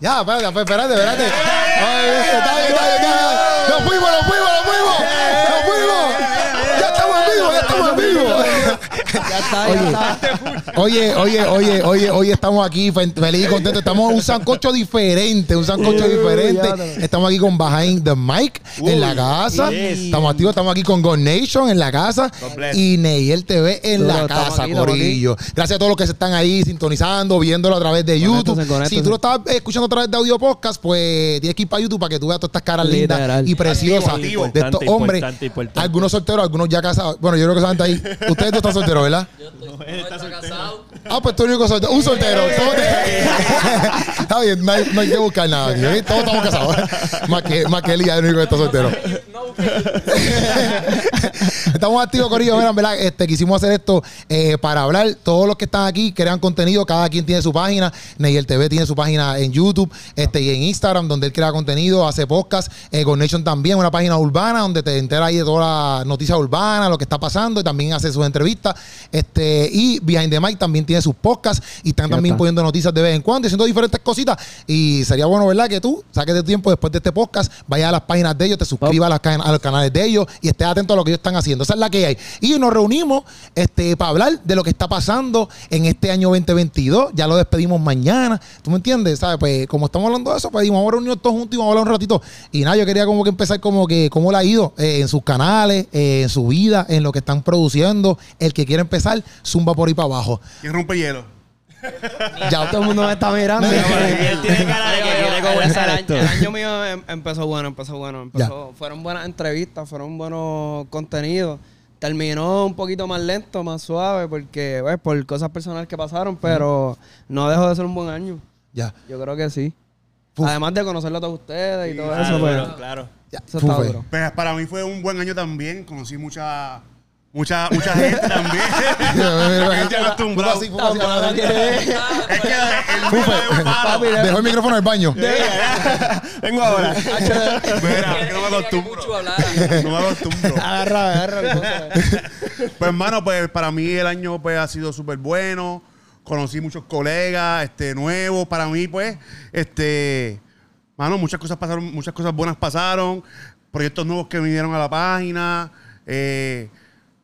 Ya, espérate, espérate, espérate. Ay, está bien, está bien, está bien. ¡Nos fuimos, nos fuimos, Ya está, ya está. Oye, oye, oye, oye, hoy estamos aquí fe- feliz y contentos. Estamos en un sancocho diferente, un sancocho diferente. Estamos aquí con Behind the Mic en la casa. yes. Estamos activos, estamos aquí con Go Nation en la casa God y Neyel TV en la casa, aquí, Corillo. Gracias a todos los que se están ahí sintonizando, viéndolo a través de YouTube. Si tú lo estás escuchando a través de audio podcast, pues tienes que ir para YouTube para que tú veas todas estas caras lindas Literal. y preciosas Activo, de estos hombres. importante, importante. Algunos solteros, algunos ya casados. Bueno, yo creo que saben ahí. Ustedes dos están solteros, ¿verdad? Ah, pues tú único soltero. Un soltero. Todos- está bien, no hay, no hay que buscar nada. aquí, ¿eh? Todos estamos casados. más que, más que Elías, el único que está soltero. Estamos activos, Corillo. En verdad, este, quisimos hacer esto eh, para hablar. Todos los que están aquí crean contenido. Cada quien tiene su página. Neyel TV tiene su página en YouTube este, y en Instagram, donde él crea contenido, hace podcast. Eh, con Nation también, una página urbana, donde te enteras ahí de todas las noticias urbanas, lo que está pasando. Y también hace sus entrevistas. Este, y Behind the Mic también tiene sus podcasts. Y están también poniendo noticias de vez en cuando, haciendo diferentes cositas. Y sería bueno, ¿verdad? Que tú saques de tiempo después de este podcast, vayas a las páginas de ellos, te suscribas a, las a los canales de ellos y estés atento a lo que ellos están haciendo. Esa es la que hay. Y nos reunimos este, para hablar de lo que está pasando en este año 2022. Ya lo despedimos mañana. ¿Tú me entiendes? ¿Sabes? Pues como estamos hablando de eso, pues dijimos, vamos a reunirnos todos juntos y vamos a hablar un ratito. Y nada, yo quería como que empezar como que cómo le ha ido eh, en sus canales, eh, en su vida, en lo que están produciendo. El que quiera empezar, zumba por ahí para abajo. ¿Quién rompe hielo? Ya todo el mundo me está mirando. No, Él tiene cara de que quiere comenzar el, año, el año mío em- empezó bueno, empezó bueno. Empezó, fueron buenas entrevistas, fueron buenos contenidos. Terminó un poquito más lento, más suave, porque pues, por cosas personales que pasaron, pero no dejó de ser un buen año. Ya. Yo creo que sí. Además de conocerlo a todos ustedes y todo Claro, eso, pues, claro, claro. ya. eso está duro. Pues para mí fue un buen año también. Conocí mucha, mucha, mucha gente también. Es que el es un paro. Dejó el micrófono en el baño. Vengo ahora. Mira, es que no me acostumbro. No me acostumbro. Agarra, agarra. Pues hermano, pues para mí el año pues ha sido súper bueno. Conocí muchos colegas, este, nuevos. Para mí, pues, este, mano, muchas cosas pasaron, muchas cosas buenas pasaron. Proyectos nuevos que vinieron a la página. Eh,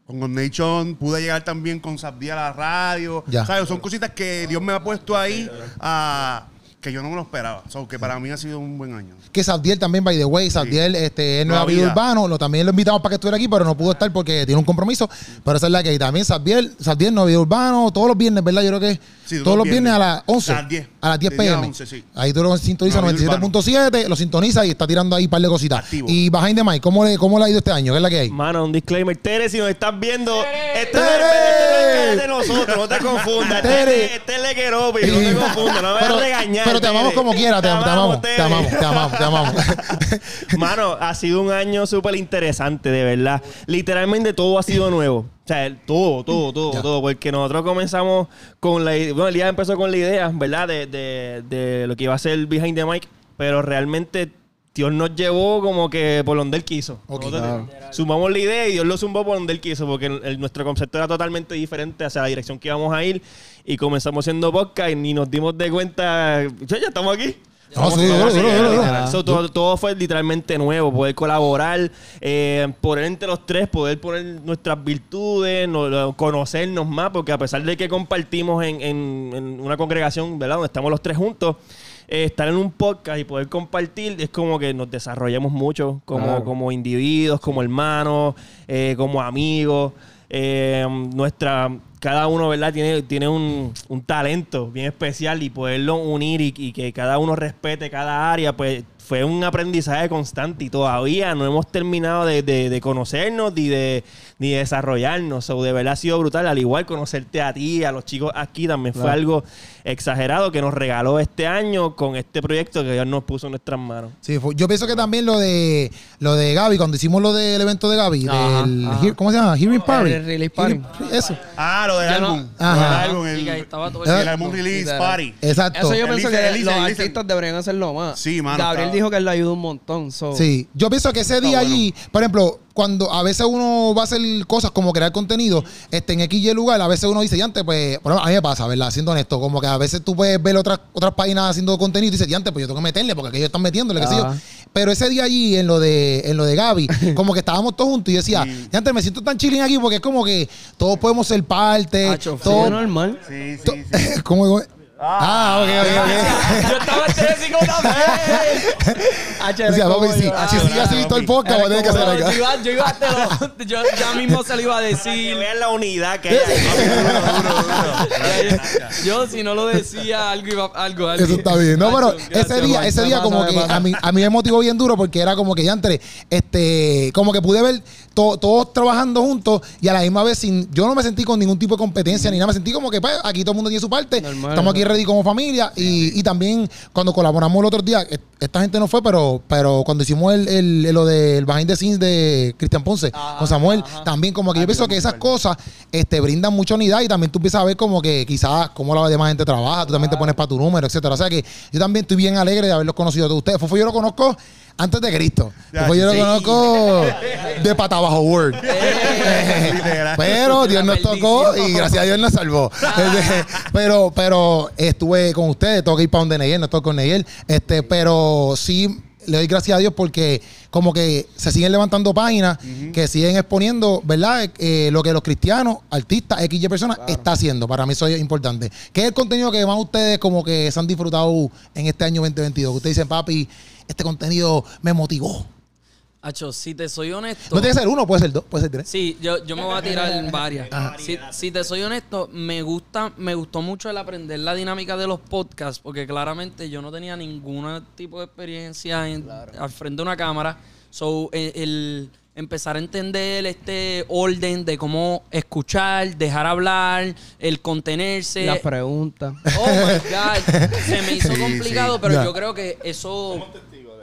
con God Nation pude llegar también con Sabdía a la radio. Ya. ¿Sabes? Son cositas que Dios me ha puesto ahí a, que yo no me lo esperaba. So, que para mí ha sido un buen año. que Sabdiel también, by the way, Sabdiel este, es Nueva Vida. Urbano, lo, también lo invitamos para que estuviera aquí, pero no pudo estar porque tiene un compromiso, pero esa es la que hay. También Sabdiel, Sabdiel, Nueva Vida Urbano, todos los viernes, ¿verdad? Yo creo que Sí, todos los viernes a las 11. A las 10. A las 10 De 10 a pm. 11, sí. Ahí tú lo sintonizas Nueva Vida 97.7, lo sintonizas y está tirando ahí un par de cositas. Activo. Y Behind the Mic, ¿cómo le, ¿cómo le ha ido este año? ¿Qué es la que hay? Mano, un disclaimer. Tere, si nos estás viendo, este es este el de nosotros, no te confundas. ¡Tere! Tere, este es Lequeropi, no te confundas, no me pero, vas a regañar. pero te amamos como quiera, te, te amamos, te amamos, te amamos, te amamos. Mano, ha sido un año súper interesante, de verdad. Literalmente todo ha sido nuevo. O sea, el- todo, todo, todo, Ya. todo. Porque nosotros comenzamos con la idea. Bueno, Elías empezó con la idea, ¿verdad? De, de, de lo que iba a ser Behind the Mic. Pero realmente Dios nos llevó como que por donde Él quiso. Ok. Nosotros Sumamos la idea y Dios lo zumbó por donde Él quiso. Porque el- el- nuestro concepto era totalmente diferente hacia la dirección que íbamos a ir. Y comenzamos siendo podcast y ni nos dimos de cuenta. Ya, ya estamos aquí. No, sí, duro, duro, duro, duro. So, todo, todo fue literalmente nuevo, poder colaborar, eh, poner entre los tres, poder poner nuestras virtudes, no- no- conocernos más, porque a pesar de que compartimos en, en- en una congregación, ¿verdad? Donde estamos los tres juntos, eh, estar en un podcast y poder compartir es como que nos desarrollamos mucho como, Claro. como individuos, como hermanos, eh, como amigos. Eh, nuestra cada uno verdad tiene, tiene un, un talento bien especial y poderlo unir y, y que cada uno respete cada área pues fue un aprendizaje constante y todavía no hemos terminado de, de- de conocernos ni de, ni de desarrollarnos. So, de verdad ha sido brutal. Al igual conocerte a ti, a los chicos aquí, también fue algo exagerado que nos regaló este año con este proyecto que Dios nos puso en nuestras manos. Sí, fue- yo pienso que también lo de lo de Gaby, cuando hicimos lo del evento de Gaby, Ajá, del ajá. ¿cómo se llama? Hearing Party. el release party. Hearing- Eso. Ah, lo del Yo no- álbum. Ajá. Lo del álbum, el, estaba todo el el álbum release party. Exacto. Eso yo El pienso que el listen, los el listen. artistas deberían hacerlo más. Sí, mano, Gabriel dijo que él le ayudó un montón. so- Sí, yo pienso que ese día bueno. allí, por ejemplo, cuando a veces uno va a hacer cosas como crear contenido, este, en X y lugar, a veces uno dice, diante, pues, por ejemplo, a mí me pasa, ¿verdad? Siendo honesto, como que a veces tú puedes ver otras, otras páginas haciendo contenido y dices, diante, pues yo tengo que meterle porque aquellos están metiéndole, qué sé yo. Pero ese día allí, en lo de, en lo de Gaby, como que estábamos todos juntos y yo decía, diante, me siento tan chilling aquí porque es como que todos podemos ser parte, fue normal. Sí, sí, sí. ¿Cómo, cómo? Ah, ok, ok, ok. Yo estaba estrésico también. Hacho, O sea, papi, si, yo. si sigue así todo el podcast, va a tener que hacer Yo acá. iba, yo iba a te lo- yo ya mismo se lo iba a Que decir. vean la unidad que hay. Yo si no lo decía algo iba algo, algo. Eso está bien. No, pero ese día, ese día como que a mí, a mí me motivó bien duro porque era como que ya entre, este, como que pude ver to- todos trabajando juntos y a la misma vez sin, yo no me sentí con ningún tipo de competencia ni nada, me sentí como que pues aquí todo el mundo tiene su parte, Normal, estamos aquí ready como familia y, y también cuando colaboramos el otro día, et- esta gente no fue, pero, pero cuando hicimos el, el- el- lo del behind the scenes de Cristian Ponce con Samuel, también como que yo pienso que esas cosas este, brindan mucha unidad y también tú empiezas a ver como que quizás cómo la demás gente trabaja, tú también te pones para tu número, etcétera. O sea que yo también estoy bien alegre de haberlos conocido a todos ustedes. Fofo yo lo conozco antes de Cristo. Ya, Fofo yo sí. lo conozco de pata abajo Word. Pero Dios nos tocó y gracias a Dios nos salvó. Pero, pero estuve con ustedes, tengo que ir para donde Neyel, no estoy con Neyel. Este, pero sí le doy gracias a Dios porque como que se siguen levantando páginas que siguen exponiendo, ¿verdad? Eh, lo que los cristianos, artistas, XY personas está haciendo. Para mí eso es importante. ¿Qué es el contenido que más ustedes como que se han disfrutado en este año 2022? Que ustedes dicen, papi, este contenido me motivó. Hacho, si te soy honesto. No tiene que ser uno, puede ser dos, puede ser tres. Sí, yo, yo me voy a tirar en varias. Si, si te soy honesto, me gusta, me gustó mucho el aprender la dinámica de los podcasts, porque claramente yo no tenía ningún tipo de experiencia en- al frente de una cámara. So, el, el empezar a entender este orden de cómo escuchar, dejar hablar, el contenerse. Las preguntas. Oh my God. Se me hizo Sí, complicado, sí. pero yo creo que eso.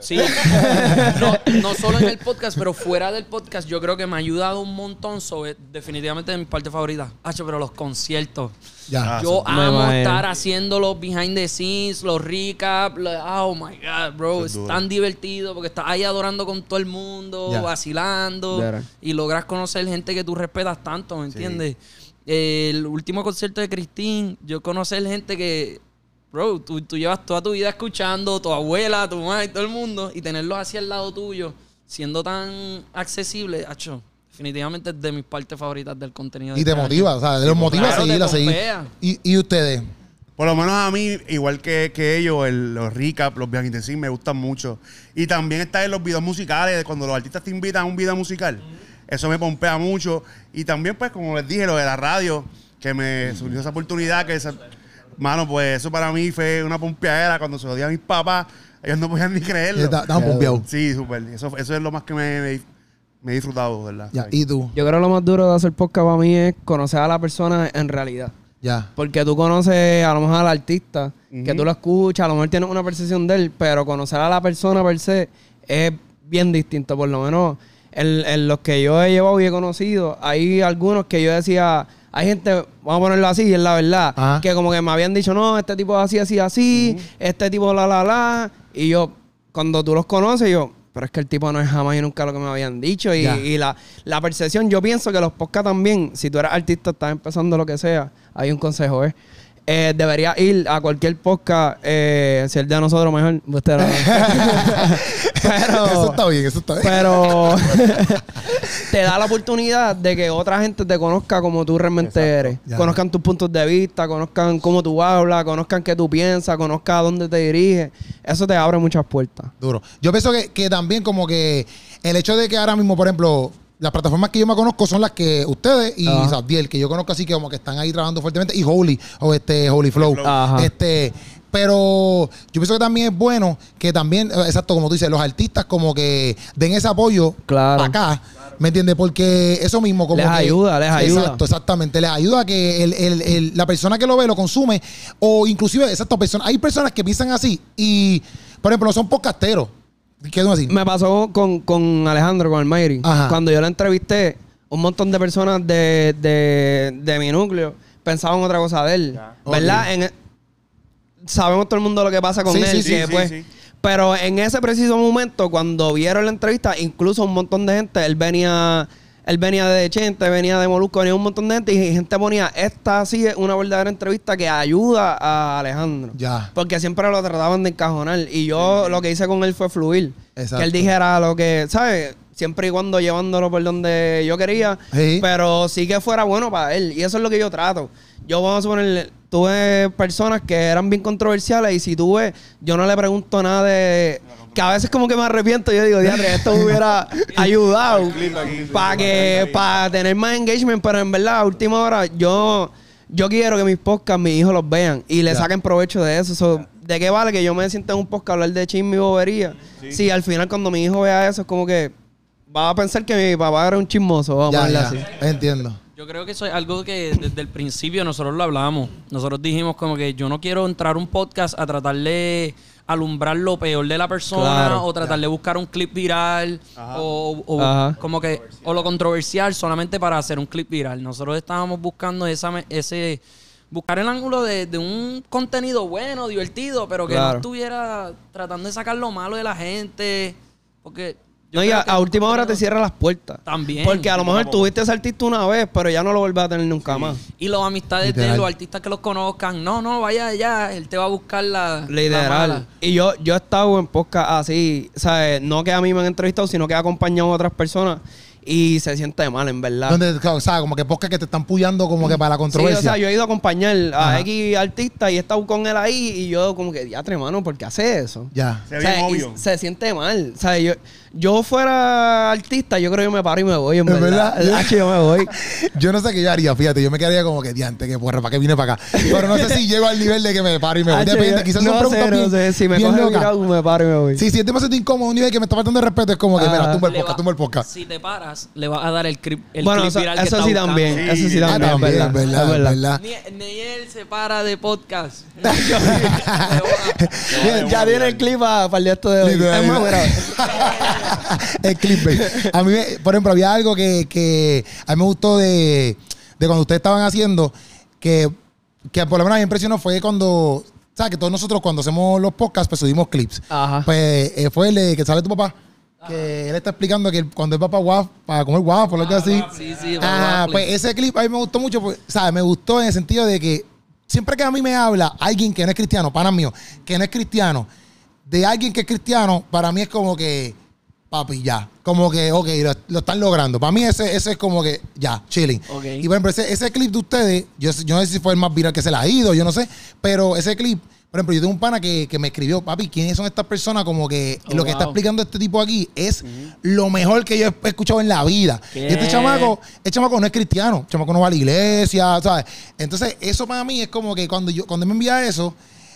Sí. No, no solo en el podcast, pero fuera del podcast, yo creo que me ha ayudado un montón sobre definitivamente de mi parte favorita. Hacho, pero los conciertos. Ya. Ah, Yo amo estar haciendo los behind the scenes, los recaps. Oh my God, bro. Es duro. tan divertido porque estás ahí adorando con todo el mundo, Ya. vacilando. Y logras conocer gente que tú respetas tanto, ¿me entiendes? El último concierto de Christine, yo conocer gente que, bro, tú, tú llevas toda tu vida escuchando, tu abuela, tu madre, todo el mundo, y tenerlos así al lado tuyo, siendo tan accesible, hacho, definitivamente es de mis partes favoritas del contenido. de Y te este año. motiva, o sea, los motiva claro, a te seguir, a seguir. pompea. ¿Y, y ustedes? Por lo menos a mí, igual que, que ellos, el- los recaps, los viajes intensivos me gustan mucho. Y también está en los videos musicales, cuando los artistas te invitan a un video musical. Eso me pompea mucho. Y también, pues, como les dije, lo de la radio, que me surgió esa oportunidad, que esa, mano, pues eso para mí fue una pompeadera. Cuando se lo di a mis papás, ellos no podían ni creerlo. Estaban pompeados. Sí, súper. Eso, eso es lo más que me, me, me he disfrutado, ¿verdad? Ya, ¿Y tú? Yo creo que lo más duro de hacer podcast para mí es conocer a la persona en realidad. Ya. Porque tú conoces a lo mejor al artista, que tú lo escuchas, a lo mejor tienes una percepción de él, pero conocer a la persona per se es bien distinto. Por lo menos en, en los que yo he llevado y he conocido, hay algunos que yo decía, hay gente, vamos a ponerlo así, es la verdad, Ajá. que como que me habían dicho, no, este tipo es así, así, así, este tipo la, la, la. Y yo, cuando tú los conoces, yo, pero es que el tipo no es jamás y nunca lo que me habían dicho. Y, y la, la percepción, yo pienso que los podcasts también, si tú eres artista, estás empezando lo que sea, hay un consejo, ¿eh? Eh, deberías ir a cualquier podcast, eh, si el de nosotros mejor. Usted no. pero, Eso está bien, eso está bien. pero te da la oportunidad de que otra gente te conozca como tú realmente eres. Ya. Conozcan tus puntos de vista, conozcan cómo tú hablas, conozcan qué tú piensas, conozcan a dónde te diriges. Eso te abre muchas puertas. Duro. Yo pienso que, que también como que el hecho de que ahora mismo, por ejemplo, las plataformas que yo me conozco son las que ustedes y Ajá. Que yo conozco así que como que están ahí trabajando fuertemente, y Holy, o este Holy Flow. Ajá. Este, pero yo pienso que también es bueno que también, eh, exacto, como tú dices, los artistas como que den ese apoyo Claro. acá. ¿Me entiendes? Porque eso mismo como Les que- ayuda, les ayuda. Exacto, exactamente. Les ayuda a que el- el- el- la persona que lo ve lo consume. O inclusive, exacto, persona, hay personas que piensan así y, por ejemplo, no son podcasteros. ¿Qué es así? Me pasó con, con Alejandro, con el Mayri. Ajá. Cuando yo la entrevisté, un montón de personas de, de, de mi núcleo pensaban otra cosa de él. ¿Verdad? En el- sabemos todo el mundo lo que pasa con Sí, él. sí, sí, que, sí, pues, sí. Pero en ese preciso momento, cuando vieron la entrevista, incluso un montón de gente, él venía, él venía de Chente, venía de Molusco, venía un montón de gente y gente ponía, esta sí es una verdadera entrevista que ayuda a Alejandro. Ya. Porque siempre lo trataban de encajonar. Y yo lo que hice con él fue fluir. Exacto. Que él dijera lo que, ¿sabes? Siempre y cuando llevándolo por donde yo quería. Sí. Pero sí que fuera bueno para él. Y eso es lo que yo trato. Yo vamos a suponer, tuve personas que eran bien controversiales y si tuve, yo no le pregunto nada de... Que a veces como que me arrepiento y yo digo, diadre, esto me hubiera ayudado para que para tener más engagement, pero en verdad, a última hora, yo, yo quiero que mis podcasts, mis hijos los vean y le saquen provecho de eso. So, ¿De qué vale que yo me sienta en un podcast a hablar de chisme y bobería? Si al final cuando mi hijo vea eso es como que va a pensar que mi papá era un chismoso, vamos a Ya, ya. así. Entiendo. Yo creo que eso es algo que desde el principio nosotros lo hablamos. Nosotros dijimos como que yo no quiero entrar a un podcast a tratar de alumbrar lo peor de la persona Claro. o tratar de buscar un clip viral o, o Ajá. como que o lo controversial solamente para hacer un clip viral. Nosotros estábamos buscando esa, me- ese buscar el ángulo de, de un contenido bueno, divertido, pero que Claro. no estuviera tratando de sacar lo malo de la gente, porque No, y a, a última hora te cierra las puertas. También. Porque a lo mejor tuviste ese artista una vez, pero ya no lo vuelves a tener nunca más. Y los amistades de Literal. los artistas que los conozcan, no, no, vaya allá, él te va a buscar la, la mala. Literal. Y yo, yo he estado en podcast así, ¿sabes? No que a mí me han entrevistado, sino que he acompañado a otras personas y se siente mal, en verdad. Donde, o sea, como que podcast que te están puyando como que para la Sí, controversia. o sea, yo he ido a acompañar a Ajá. X artista y he estado con él ahí y yo como que, diatre, mano, ¿por qué hace eso? Ya. Se O ve sea, se siente mal. O sea, yo, yo fuera artista, yo creo que yo me paro y me voy, en ¿Es verdad. verdad? Hacho, yo me voy. Yo no sé qué yo haría, fíjate, yo me quedaría como que diante, que porra, ¿para qué vine para acá? Pero no sé si llego al nivel de que me paro y me voy. Depende, yo- quizás no son preguntas sé, no bien, sé. Si me coge virado, me paro y me voy. Sí, si es demasiado incómodo, un nivel que me está faltando de respeto, es como que, mira, Ajá. tumba el podcast, tumba el podcast. Si te paras, le vas a dar el clip, el bueno, clip eso, viral que eso sí también. Sí. Eso sí Ah, también, también, es verdad. verdad, es verdad. verdad. Ni, ni él se para de podcast. Ya tiene el clip para, el día esto de hoy. Es más, mira, el clickbait. A mí, por ejemplo, había algo que, que a mí me gustó de, de cuando ustedes estaban haciendo, que, que por lo menos me impresionó fue cuando, ¿sabes? Que todos nosotros cuando hacemos los podcasts, pues subimos clips. Ajá. Pues eh, fue el de que sale tu papá. Que él está explicando que cuando va para guaf, para comer guapo, o algo así. Sí, sí, para Ah, pues ese clip a mí me gustó mucho, pues, ¿sabes? Me gustó en el sentido de que siempre que a mí me habla alguien que no es cristiano, pana mío, que no es cristiano, de alguien que es cristiano, para mí es como que, papi, ya. Como que, ok, lo, lo están logrando. Para mí ese, ese es como que, ya, chilling. Ok. Y por ejemplo, ese, ese clip de ustedes, yo, yo no sé si fue el más viral que se le ha ido, yo no sé, pero ese clip, por ejemplo, yo tengo un pana que, que me escribió, papi, ¿quiénes son estas personas? Como que Oh, lo que está explicando este tipo aquí es lo mejor que yo he escuchado en la vida. Y este chamaco, este chamaco no es cristiano, el chamaco no va a la iglesia, ¿sabes? Entonces, eso para mí es como que cuando yo cuando me envía eso,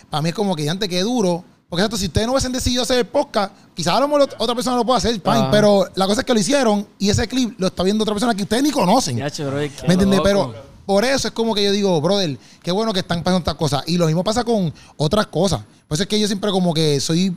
para mí es como que antes que duro. Porque exacto, si ustedes no hubiesen decidido hacer el podcast, quizás a lo mejor otra persona lo puede hacer, fine, pero la cosa es que lo hicieron y ese clip lo está viendo otra persona que ustedes ni conocen. Ya, che, bro, qué ¿Me entiendes? Pero por eso es como que yo digo, brother, qué bueno que están pasando estas cosas. Y lo mismo pasa con otras cosas. Por eso es que yo siempre como que soy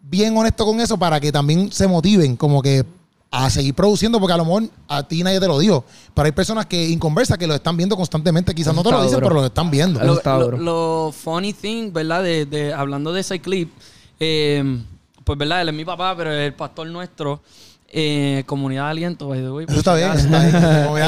bien honesto con eso para que también se motiven como que a seguir produciendo, porque a lo mejor a ti nadie te lo dijo. Pero hay personas que inconversas que lo están viendo constantemente. Quizás no te lo dicen, duro. pero lo están viendo. Lo, lo- lo funny thing, ¿verdad? De, de- hablando de ese clip, eh, pues, ¿verdad? Él es mi papá, pero es el pastor nuestro. eh, comunidad de aliento, by the way, por Eso está bien, está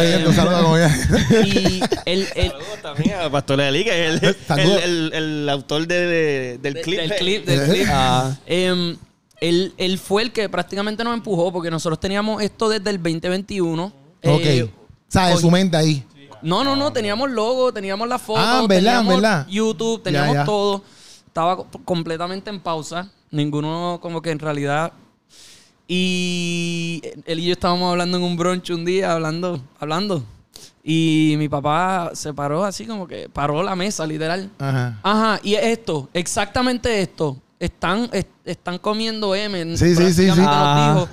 bien. Saluda, como ya. Y él- Saludos también a Pastor Eli, que es el, el, el, el autor de, de- del de- clip. del clip, del Eh. clip. Ah. Em, él, él fue el que prácticamente nos empujó porque nosotros teníamos esto desde el 2021. Eh, ok. ¿Sabes? hoy- Su mente ahí. No, no, no, teníamos logo, teníamos la foto, Ah, ¿verdad? teníamos ¿verdad? YouTube, teníamos ya. todo. Estaba co- completamente en pausa. Ninguno como que en realidad... Y él y yo estábamos hablando en un brunch un día, hablando, hablando. Y mi papá se paró así como que paró la mesa, literal. Ajá. Ajá, y es esto, exactamente esto. Están, es- están comiendo M. Sí, sí, sí, sí. nos dijo.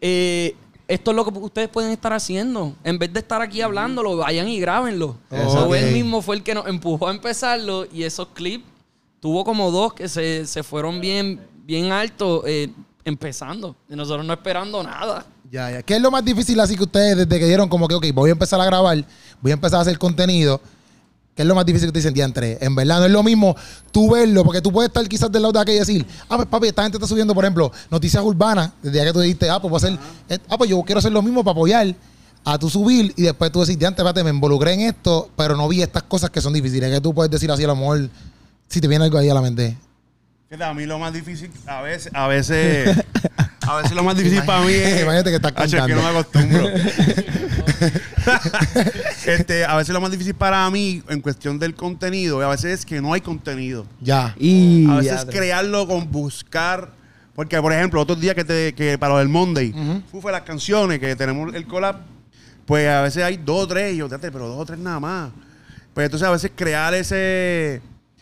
Eh, esto es lo que ustedes pueden estar haciendo. En vez de estar aquí hablándolo, vayan y grábenlo. Él mismo fue el que nos empujó a empezarlo y esos clips tuvo como dos que se, se fueron bien, bien altos eh, empezando. Y nosotros no esperando nada. Ya, ya. ¿Qué es lo más difícil así que ustedes desde que dieron como que, ok, voy a empezar a grabar, voy a empezar a hacer contenido? ¿Qué ¿Qué es lo más difícil que te dicen diantre? En verdad, no es lo mismo tú verlo, porque tú puedes estar quizás del lado de aquel y decir, ah, pues papi, esta gente está subiendo, por ejemplo, noticias urbanas, desde ya que tú dijiste, ah, pues voy a hacer, eh, ah, pues yo quiero hacer lo mismo para apoyar a tu subir y después tú decís, diantre, espérate, me involucré en esto, pero no vi estas cosas que son difíciles, que tú puedes decir así a lo mejor, si te viene algo ahí a la mente. A mí lo más difícil, a veces, a veces, a veces lo más difícil para mí es. Imagínate que estás Hacho, es que no me acostumbro. este, a veces lo más difícil para mí en cuestión del contenido, a veces es que no hay contenido. Ya. Y A veces ya, crearlo con buscar. Porque, por ejemplo, otros días que, te, que para lo del Monday, fue las canciones que tenemos el collab, pues a veces hay dos o tres, y yo, "Date, pero dos o tres nada más. Pues entonces a veces crear ese,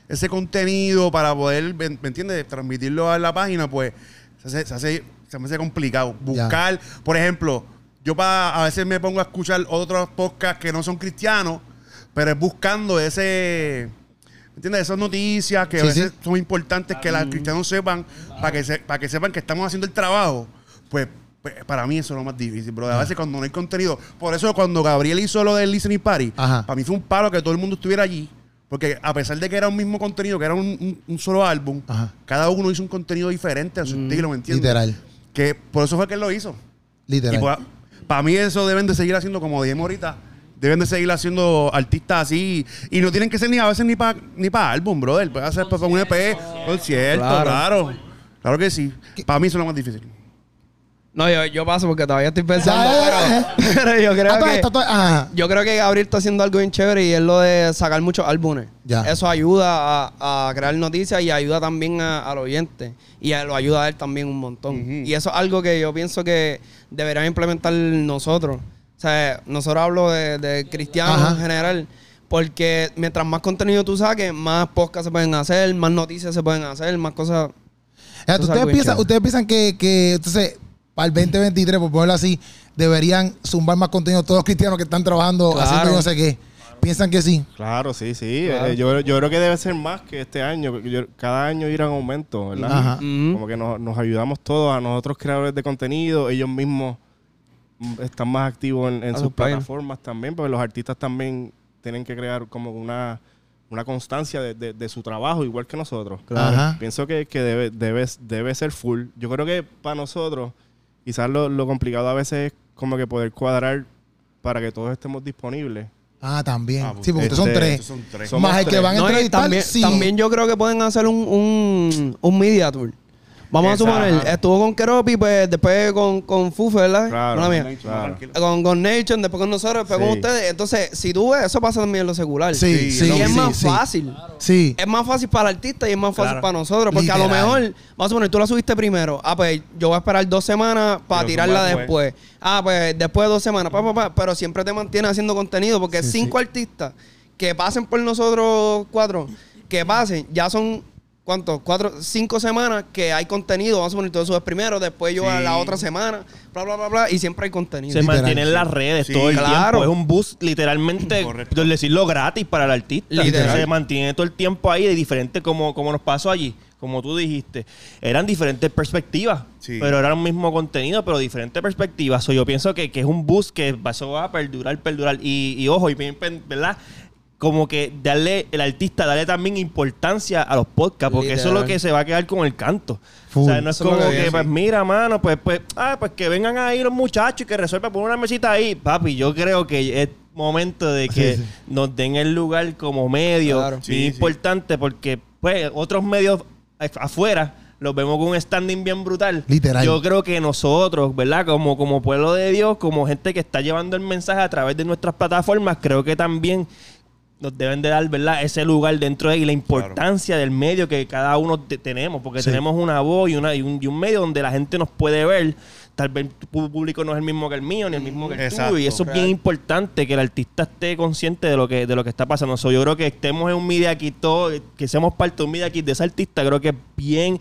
ese contenido para poder, ¿me me entiendes? Transmitirlo a la página, pues se hace, se hace, se me hace complicado. Buscar, por ejemplo, yo pa- a veces me pongo a escuchar otros podcasts que no son cristianos, pero es buscando ese... ¿Me entiendes? Esas noticias que a veces sí. son importantes que los cristianos sepan, para que, se- para que sepan que estamos haciendo el trabajo, pues, pues, para mí eso es lo más difícil, bro. A veces cuando no hay contenido. Por eso cuando Gabriel hizo lo del Listening Party, Ajá. para mí fue un palo que todo el mundo estuviera allí. Porque a pesar de que era un mismo contenido, que era un, un- un solo álbum, Ajá. cada uno hizo un contenido diferente a su estilo, ¿me entiendes? Literal. Que por eso fue que él lo hizo. Literal. Y pues, para mí eso deben de seguir haciendo, como dijimos ahorita, deben de seguir haciendo artistas así. Y no tienen que ser ni a veces ni para ni pa álbum, brother. Puede hacer para un EP, concierto, Claro. claro. claro. que sí. Para mí eso es lo más difícil. No, yo, yo paso porque todavía estoy pensando, pero, pero yo creo Ah, toda que... Yo creo que Gabriel está haciendo algo bien chévere y es lo de sacar muchos álbumes. Ya. Eso ayuda a, a crear noticias y ayuda también a- al oyente. Y a- lo ayuda a él también un montón. Y eso es algo que yo pienso que deberían implementar nosotros. O sea, nosotros hablo de, de cristianos Ajá. en general. Porque mientras más contenido tú saques, más podcasts se pueden hacer, más noticias se pueden hacer, más cosas. Ya, ¿ustedes, piensan, ustedes piensan que, que entonces para el 2023, por ponerlo así, deberían zumbar más contenido todos los cristianos que están trabajando Claro. haciendo no sé qué. ¿Piensan que sí? Claro, sí, sí. Claro. Eh, yo, yo creo que debe ser más que este año. yo- cada año ir en aumento, ¿verdad? Ajá. Como que nos, nos ayudamos todos, a nosotros creadores de contenido, ellos mismos mm, están más activos en, sus plataformas también, porque los artistas también tienen que crear como una, una constancia de, de- de su trabajo, igual que nosotros. Ajá. Pienso que, que debe, debe, debe ser full. Yo creo que para nosotros, quizás lo, lo complicado a veces es como que poder cuadrar para que todos estemos disponibles. Ah, también. Ah, pues, sí, porque ustedes son este, tres. Son tres. Más el que van a No, y entrevistar, también, sí. también yo creo que pueden hacer un, un, un media tour. Vamos Exacto. a suponer, estuvo con Keropi, pues después con, con Fufe, ¿verdad? Claro. Mía. Con, con Nation, después con nosotros, después Sí. con ustedes. Entonces, si tú ves, eso pasa también en lo secular. Sí, Sí, sí, y sí, es más sí. fácil. Sí. Es más fácil para el artista y es más fácil Claro. para nosotros. Porque a lo mejor, vamos a suponer, tú la subiste primero. Ah, pues yo voy a esperar dos semanas para Pero tirarla después. Ah, pues después de dos semanas. pa, pa, pa, pero siempre te mantienes haciendo contenido. Porque Sí, cinco artistas que pasen por nosotros cuatro, que pasen, ya son. ¿Cuántos? Cuatro, cinco semanas que hay contenido. Vamos a suponer, tú subes primero, después yo a la otra semana, bla, bla, bla, bla. Y siempre hay contenido. Se Literal, mantiene en sí. las redes Sí, todo el claro. tiempo. Es un boost literalmente, Correcto. por decirlo, gratis para el artista. Literal. Se mantiene todo el tiempo ahí de diferente como, como nos pasó allí. Como tú dijiste, eran diferentes perspectivas, Sí. pero era un mismo contenido, pero diferentes perspectivas. So, yo pienso que, que es un boost que eso va a perdurar, perdurar. Y, y ojo, y bien, ¿verdad? Como que darle, el artista, darle también importancia a los podcasts, porque eso es lo que se va a quedar con el canto. Full. O sea, no es Eso como que pues mira, mano, pues, pues, ah, pues que vengan ahí los muchachos y que resuelvan por una mesita ahí. Papi, yo creo que es momento de que Sí, sí. nos den el lugar como medio Claro. Sí, importante porque, pues, otros medios af- afuera los vemos con un standing bien brutal. Literal. Yo creo que nosotros, ¿verdad? Como, como pueblo de Dios, como gente que está llevando el mensaje a través de nuestras plataformas, creo que también nos deben de dar, ¿verdad? Ese lugar dentro de y la importancia del medio que cada uno te- tenemos, porque Sí. tenemos una voz y, una, y, un, y un medio donde la gente nos puede ver. Tal vez tu público no es el mismo que el mío, ni el mismo que el Exacto. tuyo. Y eso es bien importante, que el artista esté consciente de lo que, de lo que está pasando. So, yo creo que estemos en un media kit, todo, que seamos parte de un media kit de ese artista, creo que es bien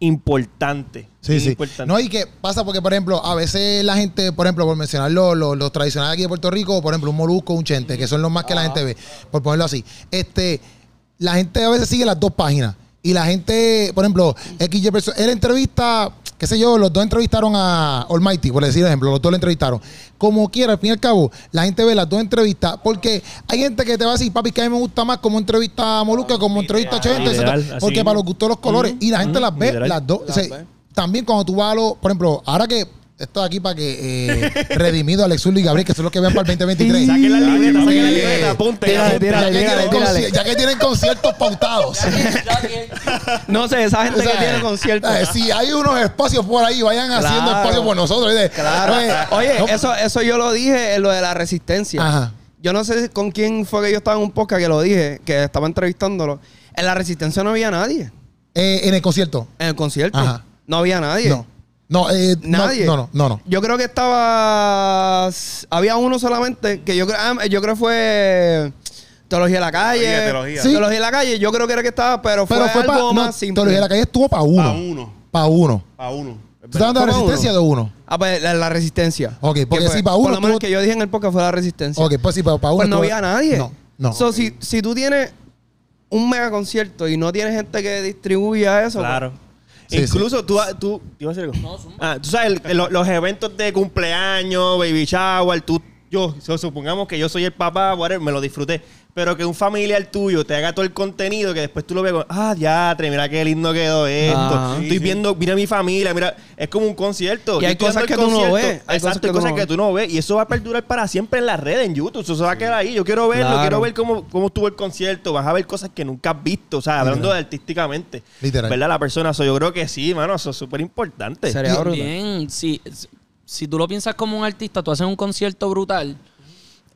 importante. Sí, sí. importante. No, y que pasa porque, por ejemplo, a veces la gente, por ejemplo, por mencionar los, los, los tradicionales aquí de Puerto Rico, por ejemplo, un molusco, un chente, que son los más que la gente ve, por ponerlo así. Este, la gente a veces sigue las dos páginas. Y la gente, por ejemplo, XY él entrevista, qué sé yo, los dos entrevistaron a Almighty, por decir ejemplo, los dos lo entrevistaron. como quiera, al fin y al cabo, la gente ve las dos entrevistas, porque hay gente que te va a decir, papi, que a mí me gusta más como entrevista a Moluca, como entrevista a Chente, porque para los gustos los colores, y la gente las ve, literal. las dos. O sea, también cuando tú vas a los, por ejemplo, ahora que esto aquí para que eh, redimido Alex Zurdo y Gabriel, que son los que vean para el 2023. Saquen la libreta, saquen la libreta, apunte. Tírale, ya, tírale, que tírale, tienen tírale. conci- ya que tienen conciertos pautados. No sé, esa gente O sea, que tiene conciertos. eh, si hay unos espacios por ahí, vayan haciendo Claro. espacio por nosotros. Claro. Oye, Oye, no- eso, eso yo lo dije en lo de la resistencia. Ajá. Yo no sé con quién fue que yo estaba en un podcast que lo dije, que estaba entrevistándolo. En la resistencia no había nadie. eh, en el concierto. En el concierto. Ajá. No había nadie. No. No, eh, no, Nadie. No, no, no, no. Yo creo que estaba. Había uno solamente que yo creo, ah, yo creo fue. Teología de la calle. Teología, teología. Sí. Teología de la calle. Yo creo que era que estaba, pero fue, Pero fue para. algo No, más simple. Teología de la calle estuvo para uno. Pa' uno. Para uno. Pa' uno. ¿Tú estás hablando de ¿Fue pa' resistencia uno? de uno? Ah, pues la, la resistencia. Ok, Que porque si pa' Por uno lo menos que yo dije en el podcast fue la resistencia. Ok, pues sí, pero para uno. Pues no había nadie. No, no. So, si, si tú tienes un mega concierto y no tienes gente que distribuya eso. Claro. Sí, Incluso tú, tú, ¿te ibas a decir algo? Ah, tú sabes, el- lo- los eventos de cumpleaños, baby shower, tú, yo, so- supongamos que yo soy el papá, whatever, me lo disfruté. Pero que un familiar tuyo te haga todo el contenido que después tú lo con, ah, ya, mira qué lindo quedó esto. Estoy viendo, mira mi familia, mira, es como un concierto. Y hay cosas que tú no concierto. ves, hay Exacto, cosas que hay tú cosas no que tú no ves. Y eso va a perdurar para siempre en las redes, en YouTube. Eso se va a quedar ahí. Yo quiero verlo, Claro. quiero ver cómo, cómo estuvo el concierto. Vas a ver cosas que nunca has visto. O sea, hablando de artísticamente. Literal. ¿Verdad? La persona. So, yo creo que sí, mano. Eso es súper importante. Sería. Bien, si, si tú lo piensas como un artista, tú haces un concierto brutal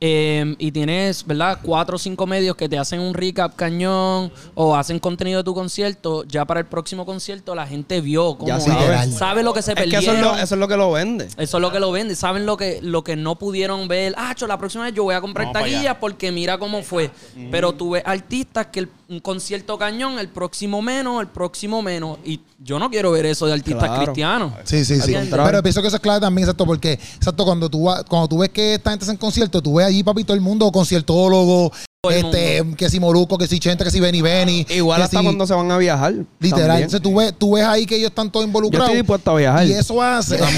eh, y tienes, ¿verdad? Cuatro o cinco medios que te hacen un recap cañón o hacen contenido de tu concierto, ya para el próximo concierto la gente vio cómo Ya sabe, sabe. lo que se Es que perdieron. eso es, lo, eso es lo que lo vende. Eso es lo que lo vende. Saben lo que, lo que no pudieron ver. Ah, cho, la próxima vez yo voy a comprar Vamos taquillas porque mira cómo fue. Pero tú ves artistas que el- un concierto cañón, el próximo menos, el próximo menos. Y yo no quiero ver eso de artistas Claro. cristianos. Sí, sí, sí. contrario. Pero pienso que eso es clave también, exacto, porque, exacto, cuando tú, vas- cuando tú ves que esta gente hace concierto, tú ves allí, papi, todo el mundo, conciertólogo, este, que si Moruco, que si Chente, que si Benny Benny. Igual que hasta si- cuando se van a viajar. Literal. también. Entonces, tú, ves, tú ves ahí que ellos están todos Yo involucrados. estoy dispuesto a viajar. Y eso hace.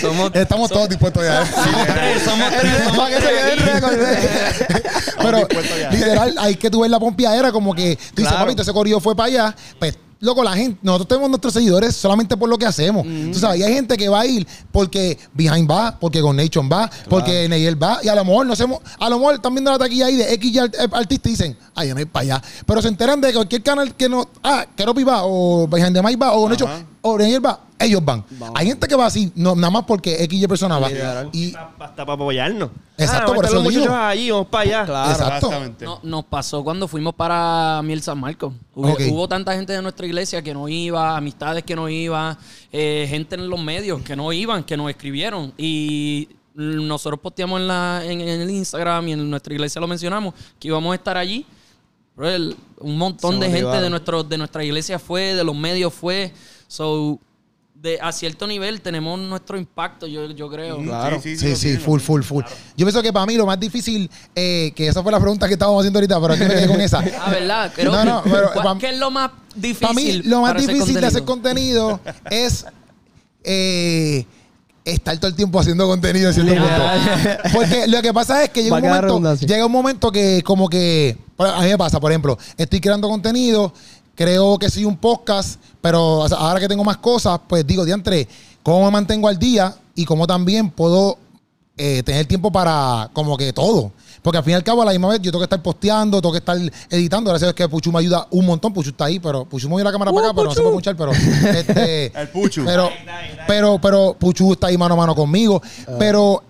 Somos, Estamos todos dispuestos ya. somos tres, somos tres, somos Para que se tres quede el aquí. récord. Pero ya. literal, hay que tú ves la pompiadera como que tú dices, Claro. papi, ese corrido fue para allá. Pues, loco, la gente, nosotros tenemos nuestros seguidores solamente por lo que hacemos. Tú sabes, y hay gente que va a ir porque Behind va, porque Con Nation va, porque Neyel va, y a lo mejor no hacemos, a lo mejor están viendo la taquilla ahí de X y art- eh, artistas y dicen, ay, no ir para allá. Pero se enteran de cualquier canal que no, ah, Keropi va, o Behind the Mic va, o Con o Va, ellos van. Hay gente que va así, no, nada más porque X y persona va. Y Hasta para apoyarnos. Exacto, ah, por eso digo. allí, vamos para allá. Claro. Exacto. No, nos pasó cuando fuimos para Miel San Marcos. Hubo, tanta gente de nuestra iglesia que no iba, amistades que no iban, eh, gente en los medios que no iban, que nos escribieron. Y nosotros posteamos en, la, en, en el Instagram y en nuestra iglesia lo mencionamos, que íbamos a estar allí. El- un montón Se de gente de, nuestro, de nuestra iglesia fue, de los medios fue. So, de, a cierto nivel tenemos nuestro impacto, yo, yo creo. Claro. Sí, lo sí, tiene, full, full, full. Yo pienso que para mí lo más difícil, eh, que esa fue la pregunta que estábamos haciendo ahorita, pero aquí me quedé con esa. Ah, ¿verdad? Pero, No, no, pero ¿cuál- pa- ¿Qué es lo más difícil? Para mí, lo más para hacer difícil de hacer contenido? es eh, estar todo el tiempo haciendo contenido en cierto punto. Porque lo que pasa es que llega un momento, llega un momento que como que a mí me pasa, por ejemplo, estoy creando contenido, creo que soy un podcast, pero o sea, ahora que tengo más cosas, pues digo, diantre, ¿cómo me mantengo al día? Y cómo también puedo eh, tener tiempo para como que todo. Porque al fin y al cabo, a la misma vez, yo tengo que estar posteando, tengo que estar editando. Gracias a Dios que Puchu me ayuda un montón. Puchu está ahí, pero Puchu movió la cámara para acá, pero no se puede escuchar. Pero, este, El Puchu. Pero, pero, pero Puchu está ahí mano a mano conmigo. Pero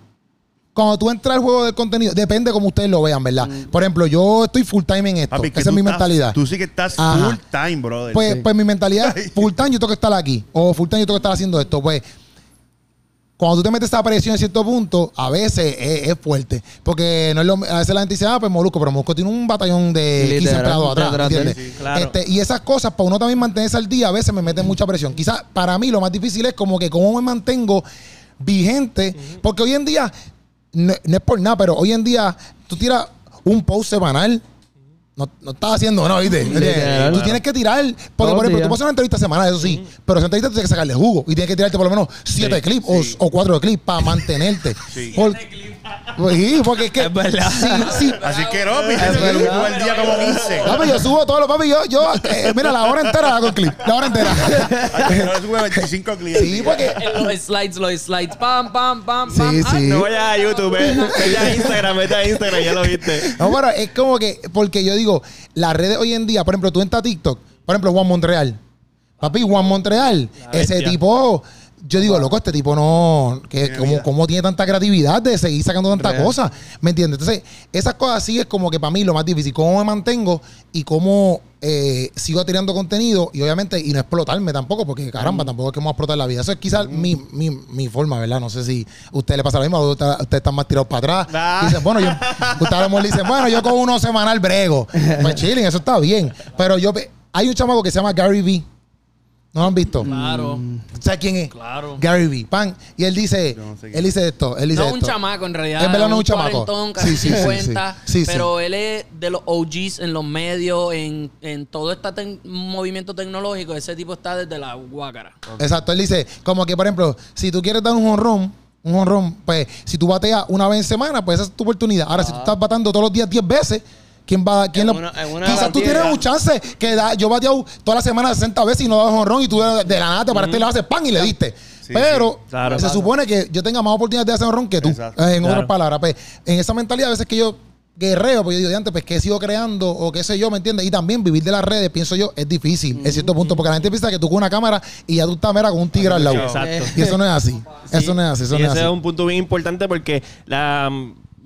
cuando tú entras al juego del contenido, depende como ustedes lo vean, ¿verdad? Por ejemplo, yo estoy full time en esto. Papi, que Esa es mi estás- mentalidad. Tú sí que estás Ajá. full time, brother. Pues, pues mi mentalidad es full time yo tengo que estar aquí. O full time yo tengo que estar haciendo esto. Pues cuando tú te metes esa presión en cierto punto, a veces es, es fuerte. Porque no es lo, a veces la gente dice, ah, pues Molusco, pero Molusco tiene un batallón de 15 Literal, empleados atrás. ¿entiendes? Sí, claro. Este, y esas cosas, para uno también mantenerse al día, a veces me meten mucha presión. Quizás para mí lo más difícil es como que cómo me mantengo vigente. Porque hoy en día, no, no es por nada, pero hoy en día tú tiras un post semanal no, no estás haciendo nada, ¿viste? Literal. Tú tienes que tirar. Porque, por ejemplo, tú puedes hacer una entrevista semanal, eso sí. Pero esa entrevista tú tienes que sacarle jugo. Y tienes que tirarte por lo menos siete clips o, o cuatro clips para mantenerte. Por- Pues sí, porque es que. Es verdad. Sí, sí. Así que no, mi Es gente, yo el día como 15. Papi, yo subo todos los papi. Yo, yo eh, mira, la hora entera hago el clip. La hora entera. Yo sube 25 clientes. sí, porque. En los slides, los slides, pam, pam, pam, pam. Sí, Ah, sí. No vayas a YouTube, ve- vete a Instagram, vete a Instagram, ya lo viste. No, pero es como que, porque yo digo, las redes hoy en día, por ejemplo, tú entras a TikTok, por ejemplo, Juan Montreal. Papi, Juan Montreal, ese bestia. tipo, yo digo, loco, este tipo no, que como, como tiene tanta creatividad de seguir sacando tantas cosas, ¿me entiendes? Entonces, esas cosas sí es como que para mí lo más difícil, cómo me mantengo y cómo eh, sigo tirando contenido y obviamente, y no explotarme tampoco, porque caramba, tampoco es que vamos a explotar la vida. Eso es quizás mi, mi, mi forma, ¿verdad? No sé si a usted le pasa lo mismo, o usted- ustedes están más tirados para atrás. Ah. Dicen, bueno, yo, usted a lo mejor dice, bueno, yo con uno semanal brego. Pues chilling, eso está bien. Pero yo, hay un chamaco que se llama Gary Vee. ¿No lo han visto? Claro, ¿Sabes quién es? claro. Gary Vee. Pan. Y él dice, Yo no sé quién él dice esto, él dice No un esto. chamaco en realidad. En verdad no es un chamaco. cuarentón, casi Sí, sí, sí, 50. sí. Sí, sí. pero él es de los OGs en los medios, en, en todo este tec- movimiento tecnológico. Ese tipo está desde la guácara. Exacto, él dice, como que por ejemplo, si tú quieres dar un honrón, un honrón, pues si tú bateas una vez en semana, pues esa es tu oportunidad. Ahora, si tú estás bateando todos los días 10 veces, ¿quién va? ¿Quién En lo- una- en una Quizás tú tienes un chance que da, yo bateado toda la semana 60 veces y no das honrón y tú de, de la nada te paraste y le haces pan y le diste. Sí, Pero sí. Claro. se supone que yo tenga más oportunidades de hacer honrón que tú. Exacto. En otras palabras, pues en esa mentalidad a veces que yo guerreo, pues yo digo, de antes, pues que he sido creando o qué sé yo, ¿me entiendes? Y también vivir de las redes, pienso yo, es difícil en cierto punto, porque la gente piensa que tú con una cámara y ya tú estás mera con un tigre al lado. Exacto. Y eso no es así. Eso no es así. Eso Y no es ese así. es un punto bien importante porque la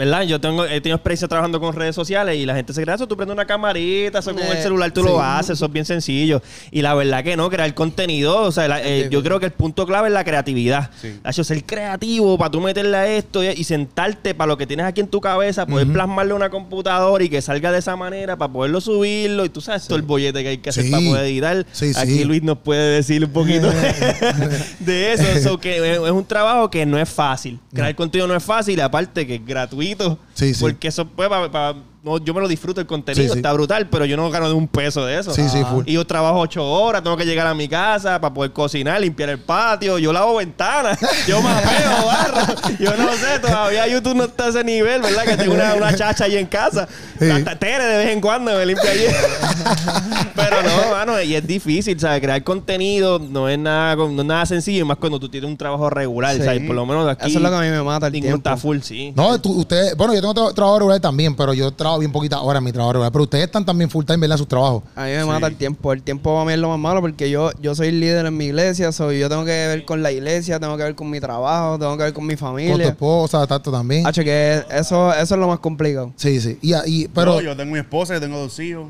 ¿verdad? Yo tengo he tenido experiencia trabajando con redes sociales y la gente se cree eso, tú prendes una camarita, eso con el Eh, celular tú sí. lo haces, eso es bien sencillo. Y la verdad que no, crear contenido, o sea, la- eh, yo creo que el punto clave es la creatividad. Sí. Hacho, ser creativo para tú meterle a esto y, y sentarte para lo que tienes aquí en tu cabeza, poder plasmarlo en una computadora y que salga de esa manera para poderlo subirlo y tú sabes todo el bollete que hay que hacer para poder editar. Aquí. Luis nos puede decir un poquito de eso. So que es un trabajo que no es fácil. Crear contenido no es fácil, aparte que es gratuito. Sí, sí. Porque eso pues, pa- pa- no, yo me lo disfruto el contenido, Sí, sí. está brutal, pero yo no gano de un peso de eso. Sí, sí, full. Y yo trabajo ocho horas, tengo que llegar a mi casa para poder cocinar, limpiar el patio, yo lavo ventanas, yo mapeo, barro. Yo no sé, todavía YouTube no está a ese nivel, ¿verdad? Que tengo una, una chacha ahí en casa. Sí. Hasta Tere de vez en cuando me limpia allí. Pero no, mano, y es difícil, ¿sabes? Crear contenido no es nada, no es nada sencillo, y más cuando tú tienes un trabajo regular, Sí. ¿sabes? Por lo menos aquí. Eso es lo que a mí me mata el tiempo. está full, sí. No, tú, ustedes, bueno, yo tengo tra- trabajo regular también, pero yo trabajo bien poquitas horas en mi trabajo regular. Pero ustedes están también full time, ¿verdad? En sus trabajos. A mí me mata el tiempo. El tiempo para mí es lo más malo porque yo, yo soy líder en mi iglesia, soy yo tengo que ver con la iglesia, tengo que ver con mi trabajo, tengo que ver con mi Con tu familia. esposa, tanto también. Hacho, que eso, eso es lo más complicado. Sí, sí. Y, y- pero. No, yo tengo mi esposa, yo tengo dos hijos.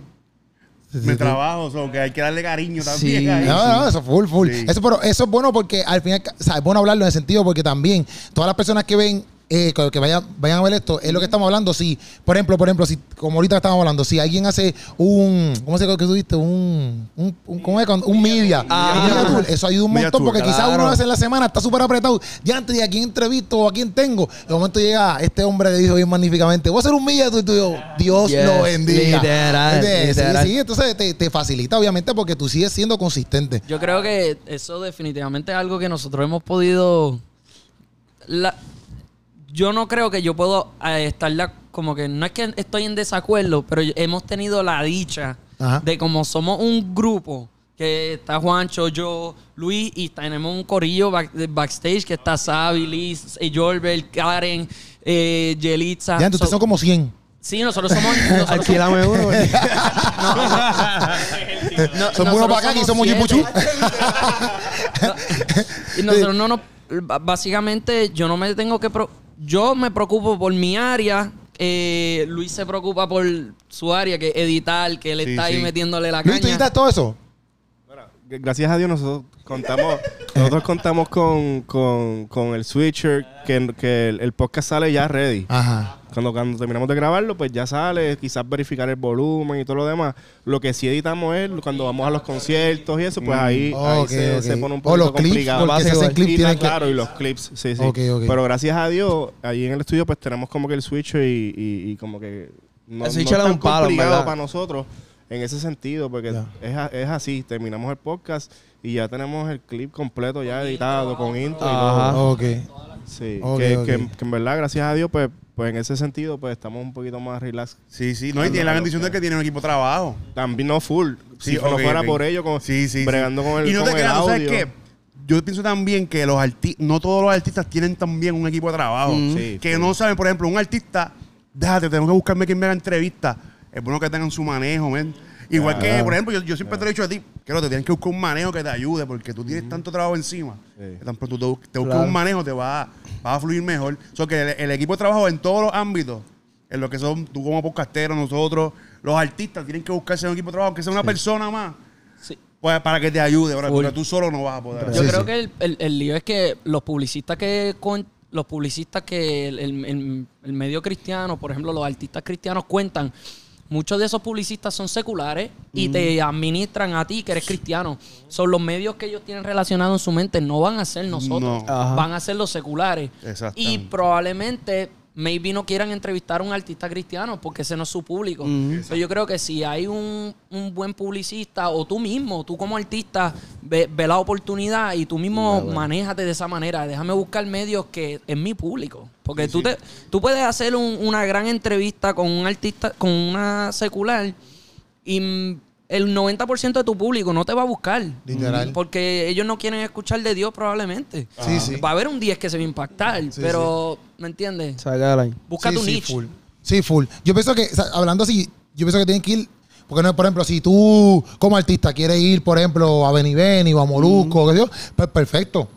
Sí, Me sí. trabajo, so, que hay que darle cariño también. Sí. ahí. No, no, eso full, full. Sí. Eso, pero eso es bueno porque al final, o sea, es bueno hablarlo en el sentido porque también todas las personas que ven, eh, que que vayan, vayan a ver esto, es lo que estamos hablando. Si, por ejemplo, por ejemplo, si, como ahorita estábamos hablando, si alguien hace un, ¿cómo se que tú dijiste? Un, un, un, ¿cómo es? Un media. Ah. Un media tour. Eso ayuda un Media montón tour, porque quizás una vez en la semana está súper apretado. Ya antes de a quién entrevisto o a quién tengo, de momento llega este hombre que dijo bien magníficamente, voy a hacer un media tour y tú digo, Dios Yes, lo bendiga. literal, ¿Entiendes? Sí, literal. Sí, entonces te, te facilita obviamente porque tú sigues siendo consistente. Yo creo que eso definitivamente es algo que nosotros hemos podido. la- yo no creo que yo puedo eh, estar la- como que no es que estoy en desacuerdo, pero hemos tenido la dicha Ajá. de como somos un grupo que está Juancho, yo, Luis y tenemos un corillo back- de backstage que está Sabi, Liz, eh, Jorbert, Karen, eh, Yelitza. Ya, entonces So- son como 100. Sí, nosotros somos. nosotros somos- Alquilame uno. no, Son buenos nosotros para acá y somos siete. Yipuchú. Y nosotros no nos. Básicamente, yo no me tengo que. pro- yo me preocupo por mi área. eh, Luis se preocupa por su área, que es editar, que él Sí, está ahí sí. metiéndole la Luis, ¿tú caña. editas todo eso? Gracias a Dios nosotros contamos, nosotros contamos con, con, con el switcher, que, que el, el podcast sale ya ready. Ajá. Cuando, cuando terminamos de grabarlo, pues ya sale, quizás verificar el volumen y todo lo demás. Lo que sí editamos es cuando vamos a los conciertos y eso, pues ahí, Oh, ahí ok, se, se pone un O poco los clips, complicado. porque si Básico, hacen clips Y, tienen que... Claro, y los clips, sí, sí. Ok, ok. Pero gracias a Dios, allí en el estudio, pues tenemos como que el switcher y, y, y como que no, Ese no bicho es un palo, complicado ¿verdad? para nosotros en ese sentido, porque Ya. es, es así. Terminamos el podcast y ya tenemos el clip completo ya editado con intro y Ajá. todo. Ok. Sí, Ok, que, que- que en verdad, gracias a Dios, pues, pues en ese sentido, pues estamos un poquito más relax. Sí, sí. No, y tiene la bendición de que tiene un equipo de trabajo. También no full. Sí, si no fuera por ello, con, Sí, sí, bregando sí. con el, Y no te creas, ¿tú ¿sabes qué? Yo pienso también que los artistas, no todos los artistas tienen también un equipo de trabajo. Mm. Sí, que no saben, por ejemplo, un artista, déjate, tengo que buscarme quien me haga entrevista. Es bueno que tengan su manejo, men. Igual que, por ejemplo, yo, yo siempre te he dicho a ti, que no, te tienes que buscar un manejo que te ayude, porque tú tienes tanto trabajo encima. Sí. Que tan pronto tú te, te buscas Claro. un manejo, te va, a- va a fluir mejor. O sea, que el, el equipo de trabajo en todos los ámbitos, en lo que son tú como podcastero, nosotros, los artistas, tienen que buscarse un equipo de trabajo, que sea una persona más, Sí. pues, para que te ayude, ¿verdad? Porque tú solo no vas a poder. Yo Sí, creo sí. que el, el- el lío es que los publicistas que con- los publicistas que el, el- el- el medio cristiano, por ejemplo, los artistas cristianos cuentan, muchos de esos publicistas son seculares y te administran a ti que eres cristiano. Son los medios que ellos tienen relacionados en su mente, no van a ser nosotros, No. Van a ser los seculares. Exactamente. Y probablemente maybe no quieran entrevistar a un artista cristiano porque ese no es su público. Pero yo creo que si hay un, un buen publicista o tú mismo, tú como artista, ve, ve la oportunidad y tú mismo manéjate de esa manera. Déjame buscar medios que es mi público. Porque tú, Te, tú puedes hacer un- una gran entrevista con un artista, con una secular y mm, el 90% de tu público no te va a buscar. Literal. Porque ellos no quieren escuchar de Dios probablemente. Sí, sí. Va a haber un 10 que se va a impactar, pero, ¿me entiendes? Busca Sí, tu sí, niche. full. Sí, full. Yo pienso que, o sea, hablando así, yo pienso que tienen que ir. Porque, no, por ejemplo, si tú como artista quieres ir, por ejemplo, a Beni Beni o a Molusco, qué sé yo, pues perfecto.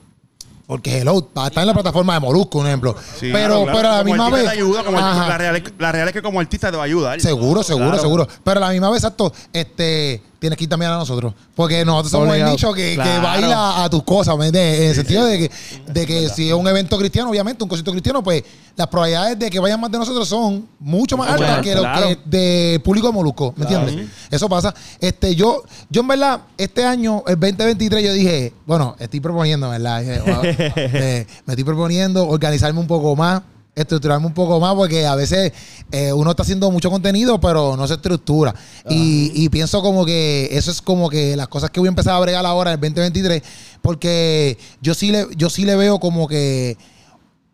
Porque Hello estar en la plataforma de Molusco, un ejemplo. Sí, pero, claro, claro. pero a la Como misma vez. te ayuda, como la, real, es- la real es que como artista te va a ayudar. Seguro, seguro, Claro. seguro. Pero a la misma vez, exacto, este, tienes que ir también a nosotros. Porque nosotros somos Obligado. el nicho que, Claro. va a tus cosas, ¿me entiendes? En el sentido de que, de que si es un evento cristiano, obviamente, un concierto cristiano, pues las probabilidades de que vayan más de nosotros son mucho más altas que los claro. que de público de Molusco, ¿me entiendes? Eso pasa. Este, yo, yo en verdad, este año, el 2023, yo dije, bueno, estoy proponiendo, ¿verdad? Dije, wow, eh, me estoy proponiendo organizarme un poco más estructurarme un poco más porque a veces eh, uno está haciendo mucho contenido pero no se estructura y, y pienso como que eso es como que las cosas que voy a empezar a bregar ahora en el 2023 porque yo sí le yo sí le veo como que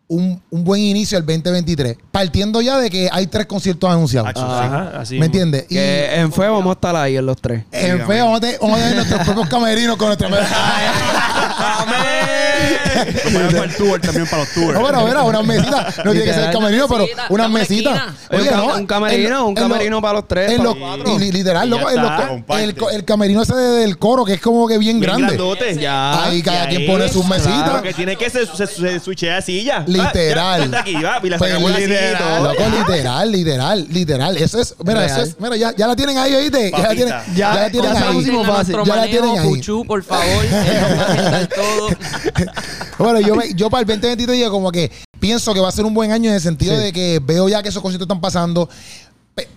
un, un buen inicio al 2023 partiendo ya de que hay tres conciertos anunciados Acho, sí. Ajá, así ¿me entiendes? En fe vamos a estar ahí en los tres. en feo vamos a tener, vamos a tener nuestros propios camerinos con nuestra ponemos para el tour también, para los tours. No, pero mira, unas mesitas. No tiene que ser Literal. camerino, pero Mesita, unas mesitas. Oye, un ca- no, un camerino, un camerino para los tres, en los cuatro. y li- literal, loco, en lo- está. Comparte. el, el camerino ese de- del coro, que es como que bien, Bien grande. grandote. Ya. Ahí cada quien pone sus claro, mesitas. que tiene que se, se, se switchea silla. Literal. Ah, aquí, va, y la Pues, literal, loco, literal, literal, literal. Eso es, mira, eso es, mira, ya, ya la tienen ahí, oíste. Ya la tienen, ya, Ya, la tienen ahí. pusimos fácil. Ya la tienen ahí. Puchu, por favor. todo. Bueno, yo, me- yo para el 2023 digo como que pienso que va a ser un buen año en el sentido Sí. de que veo ya que esos conciertos están pasando.